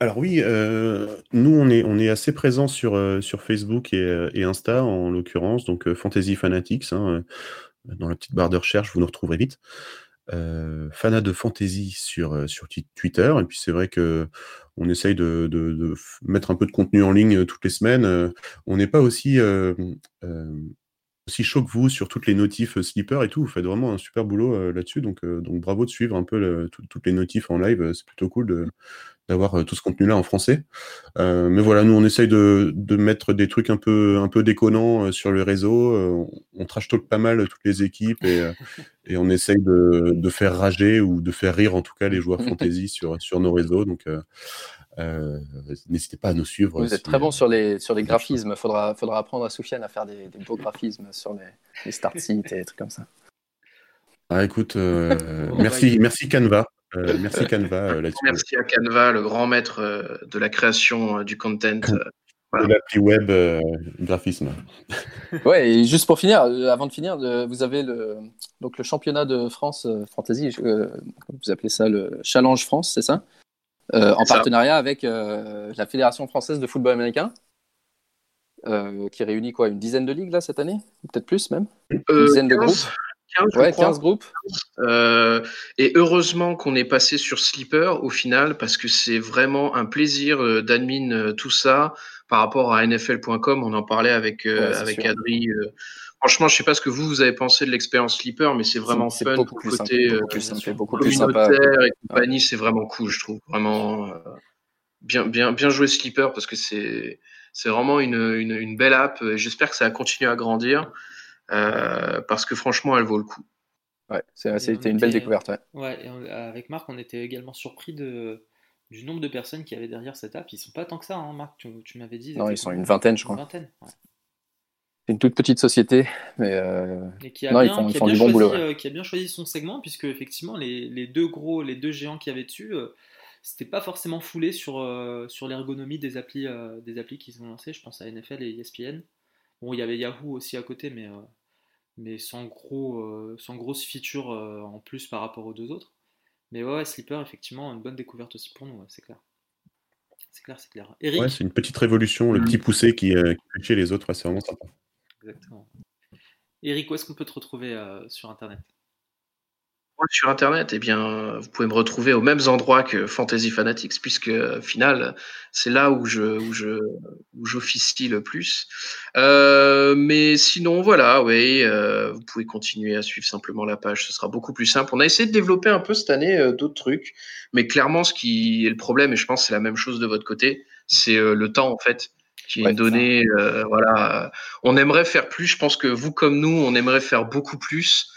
Alors oui, euh, nous on est, on est assez présents sur, euh, sur Facebook et, et, Insta en l'occurrence, donc Fantasy Fanatics, hein, dans la petite barre de recherche, vous nous retrouverez vite. Euh, Fana de fantasy sur, sur Twitter, et puis c'est vrai que on essaye de, de, mettre un peu de contenu en ligne toutes les semaines. on n'est pas aussi aussi chaud que vous sur toutes les notifs Slipper et tout. Vous faites vraiment un super boulot là-dessus. Donc, donc bravo de suivre un peu toutes les notifs en live. C'est plutôt cool de, d'avoir euh, tout ce contenu-là en français. Euh, mais voilà, nous on essaye de, de, mettre des trucs un peu un peu déconnants euh, sur le réseau. on trash talk pas mal toutes les équipes et, et on essaye de, de, faire rager ou de faire rire en tout cas les joueurs fantasy sur sur nos réseaux. Donc euh, n'hésitez pas à nous suivre. Vous êtes très bon sur les, sur les graphismes. Il faudra, faudra apprendre à Soufiane à faire des, des beaux graphismes sur les, les start sites et des trucs comme ça. Ah, écoute, merci, merci Canva. Euh, merci Canva euh. Merci à Canva, le grand maître euh, de la création du content. De l'appli web graphisme. ouais, et juste pour finir, avant de finir, vous avez le, donc le championnat de France Fantasy, vous appelez ça le Challenge France, c'est ça? En partenariat avec la Fédération française de football américain. qui réunit quoi une dizaine de ligues là cette année? Peut-être plus même? Une dizaine de groupes? 15, ouais, 15 groupes. Euh, et heureusement qu'on est passé sur Sleeper au final, parce que c'est vraiment un plaisir euh, d'admin euh, tout ça par rapport à NFL.com. On en parlait avec, avec Adri. Franchement, je sais pas ce que vous, vous avez pensé de l'expérience Sleeper, mais c'est vraiment fun. Beaucoup plus côté beaucoup plus sympa. et compagnie, c'est vraiment cool, je trouve. Vraiment bien, bien, bien joué Sleeper parce que c'est c'est vraiment une, une, une belle app. J'espère que ça va continuer à grandir. Euh, parce que franchement, elle vaut le coup. Ouais, c'était une belle découverte. Ouais. ouais avec Marc, on était également surpris de, du nombre de personnes qui avaient derrière cette app. Ils sont pas tant que ça, hein, Marc, tu, m'avais dit. Non, ils sont une vingtaine, je crois. Une vingtaine, ouais. C'est une toute petite société, mais euh... Et qui a non, bien, ils font, du bon boulot. Euh, qui a bien choisi son segment, puisque effectivement, les, les, deux gros, les deux géants qui avaient dessus, euh, c'était pas forcément foulé sur, euh, sur l'ergonomie des applis, des applis qu'ils ont lancées. Je pense à NFL et ESPN. Bon, il y avait Yahoo aussi à côté, mais, euh, mais sans, gros, euh, sans grosse feature euh, en plus par rapport aux deux autres. Mais ouais, Slipper, effectivement, une bonne découverte aussi pour nous, c'est clair. C'est clair, c'est clair. Eric Ouais, c'est une petite révolution, le petit poussé qui, qui chez les autres, c'est vraiment sympa. Exactement. Eric, où est-ce qu'on peut te retrouver sur Internet? Sur Internet, eh bien, vous pouvez me retrouver aux mêmes endroits que Fantasy Fanatics, puisque au final, c'est là où je, où je, où j'officie le plus. Euh, mais sinon, voilà, oui, euh, vous pouvez continuer à suivre simplement la page, ce sera beaucoup plus simple. On a essayé de développer un peu cette année euh, d'autres trucs, mais clairement, ce qui est le problème, et je pense que c'est la même chose de votre côté, c'est le temps en fait qui est donné. voilà, on aimerait faire plus. Je pense que vous, comme nous, on aimerait faire beaucoup plus.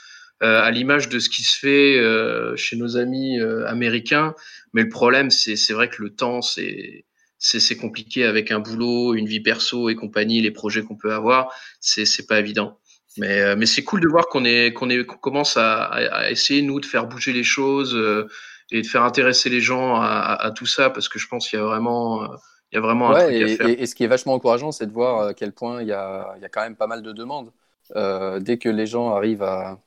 Euh, à l'image de ce qui se fait euh, chez nos amis euh, américains. Mais le problème, c'est vrai que le temps, c'est c'est compliqué avec un boulot, une vie perso et compagnie, les projets qu'on peut avoir, c'est pas évident. Mais, mais c'est cool de voir qu'on est qu'on est qu'on commence à, à, essayer nous de faire bouger les choses et de faire intéresser les gens à, à, tout ça parce que je pense qu'il y a vraiment il y a vraiment un truc et, à faire. Et, ce qui est vachement encourageant, c'est de voir à quel point il y a, il y a quand même pas mal de demandes. Euh, dès que les gens arrivent à,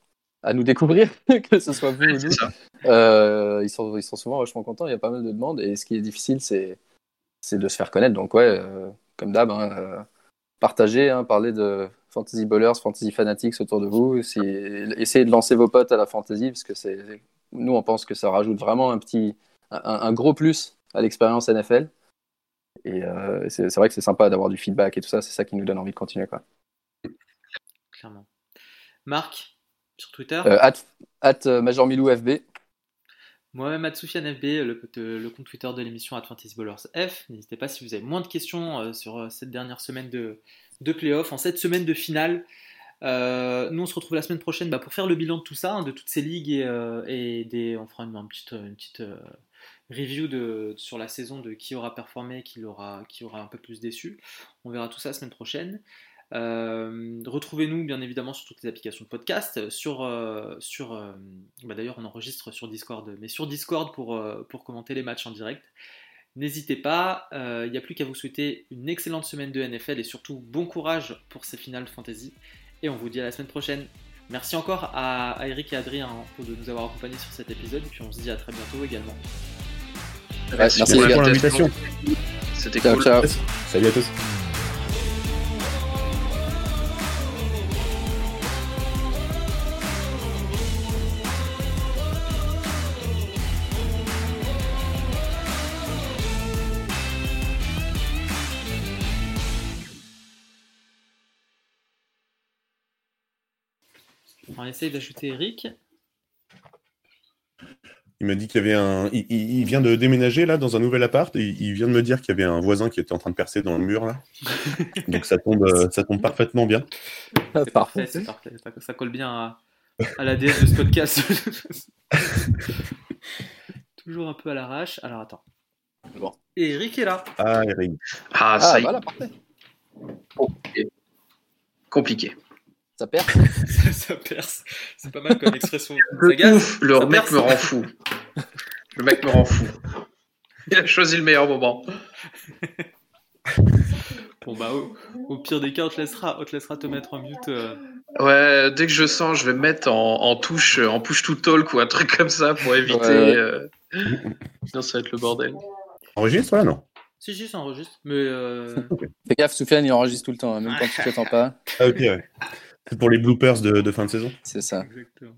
à nous découvrir, que ce soit vous ou nous. Euh, ils, sont, ils sont souvent vachement contents, il y a pas mal de demandes. Et ce qui est difficile, c'est, de se faire connaître. Donc, ouais, euh, comme d'hab, hein, euh, partager, hein, parler de Fantasy Bowlers, Fantasy Fanatics autour de vous. Si, essayez de lancer vos potes à la Fantasy, parce que c'est, nous, on pense que ça rajoute vraiment un, petit, un, gros plus à l'expérience NFL. Et c'est, c'est vrai que c'est sympa d'avoir du feedback et tout ça, c'est ça qui nous donne envie de continuer. Quoi. Clairement. Marc, sur Twitter? Euh, at, euh, Major Milou FB. Moi-même, Atsoufian FB, le, le, compte Twitter de l'émission At Ballers F. N'hésitez pas si vous avez moins de questions euh, sur cette dernière semaine de, de playoff, en cette semaine de finale. nous, on se retrouve la semaine prochaine bah, pour faire le bilan de tout ça, hein, de toutes ces ligues et, des, on fera une, petite, une petite review sur la saison de qui aura performé, qui aura, qui aura un peu plus déçu. On verra tout ça la semaine prochaine. Euh, retrouvez-nous bien évidemment sur toutes les applications de podcast. Sur, euh, sur euh, bah, d'ailleurs, on enregistre sur Discord, mais sur Discord pour, pour commenter les matchs en direct. N'hésitez pas, il n'y a plus qu'à vous souhaiter une excellente semaine de NFL et surtout bon courage pour ces finales fantasy. Et on vous dit à la semaine prochaine. Merci encore à, Eric et Adrien hein, pour de nous avoir accompagnés sur cet épisode. Et puis on se dit à très bientôt également. Merci, pour l'invitation. C'était cool. Salut à tous. On essaye d'ajouter Eric. Il m'a dit qu'il y avait un. Il, vient de déménager là dans un nouvel appart et il vient de me dire qu'il y avait un voisin qui était en train de percer dans le mur là. Donc ça tombe, euh, ça tombe parfaitement bien. C'est parfait, c'est parfait. Ça, ça colle bien à, à l'ADN de ce podcast. Toujours un peu à l'arrache. Alors attends. Bon. Et Eric est là. Ah, Eric. Ah, Ah, ça y est, voilà, parfait. compliqué. Ça perd. ça, ça perce. C'est pas mal comme expression. Ça Le gaffe. ouf, le ça mec perce. me rend fou. Le mec me rend fou. Il a choisi le meilleur moment. Bon bah au, au pire des cas, on te laissera, on te laissera te mettre en mute. euh. Ouais, dès que je sens, je vais me mettre en, en touche, en push to talk ou un truc comme ça pour éviter. Ouais. euh, Sinon, ça va être le bordel. Enregistre là non? Si si, ça enregistre. Mais euh, Fais gaffe, Soufiane, il enregistre tout le temps, hein, même quand tu t'attends pas. Ah ok ouais. C'est pour les bloopers de, de fin de saison. C'est ça. exactement.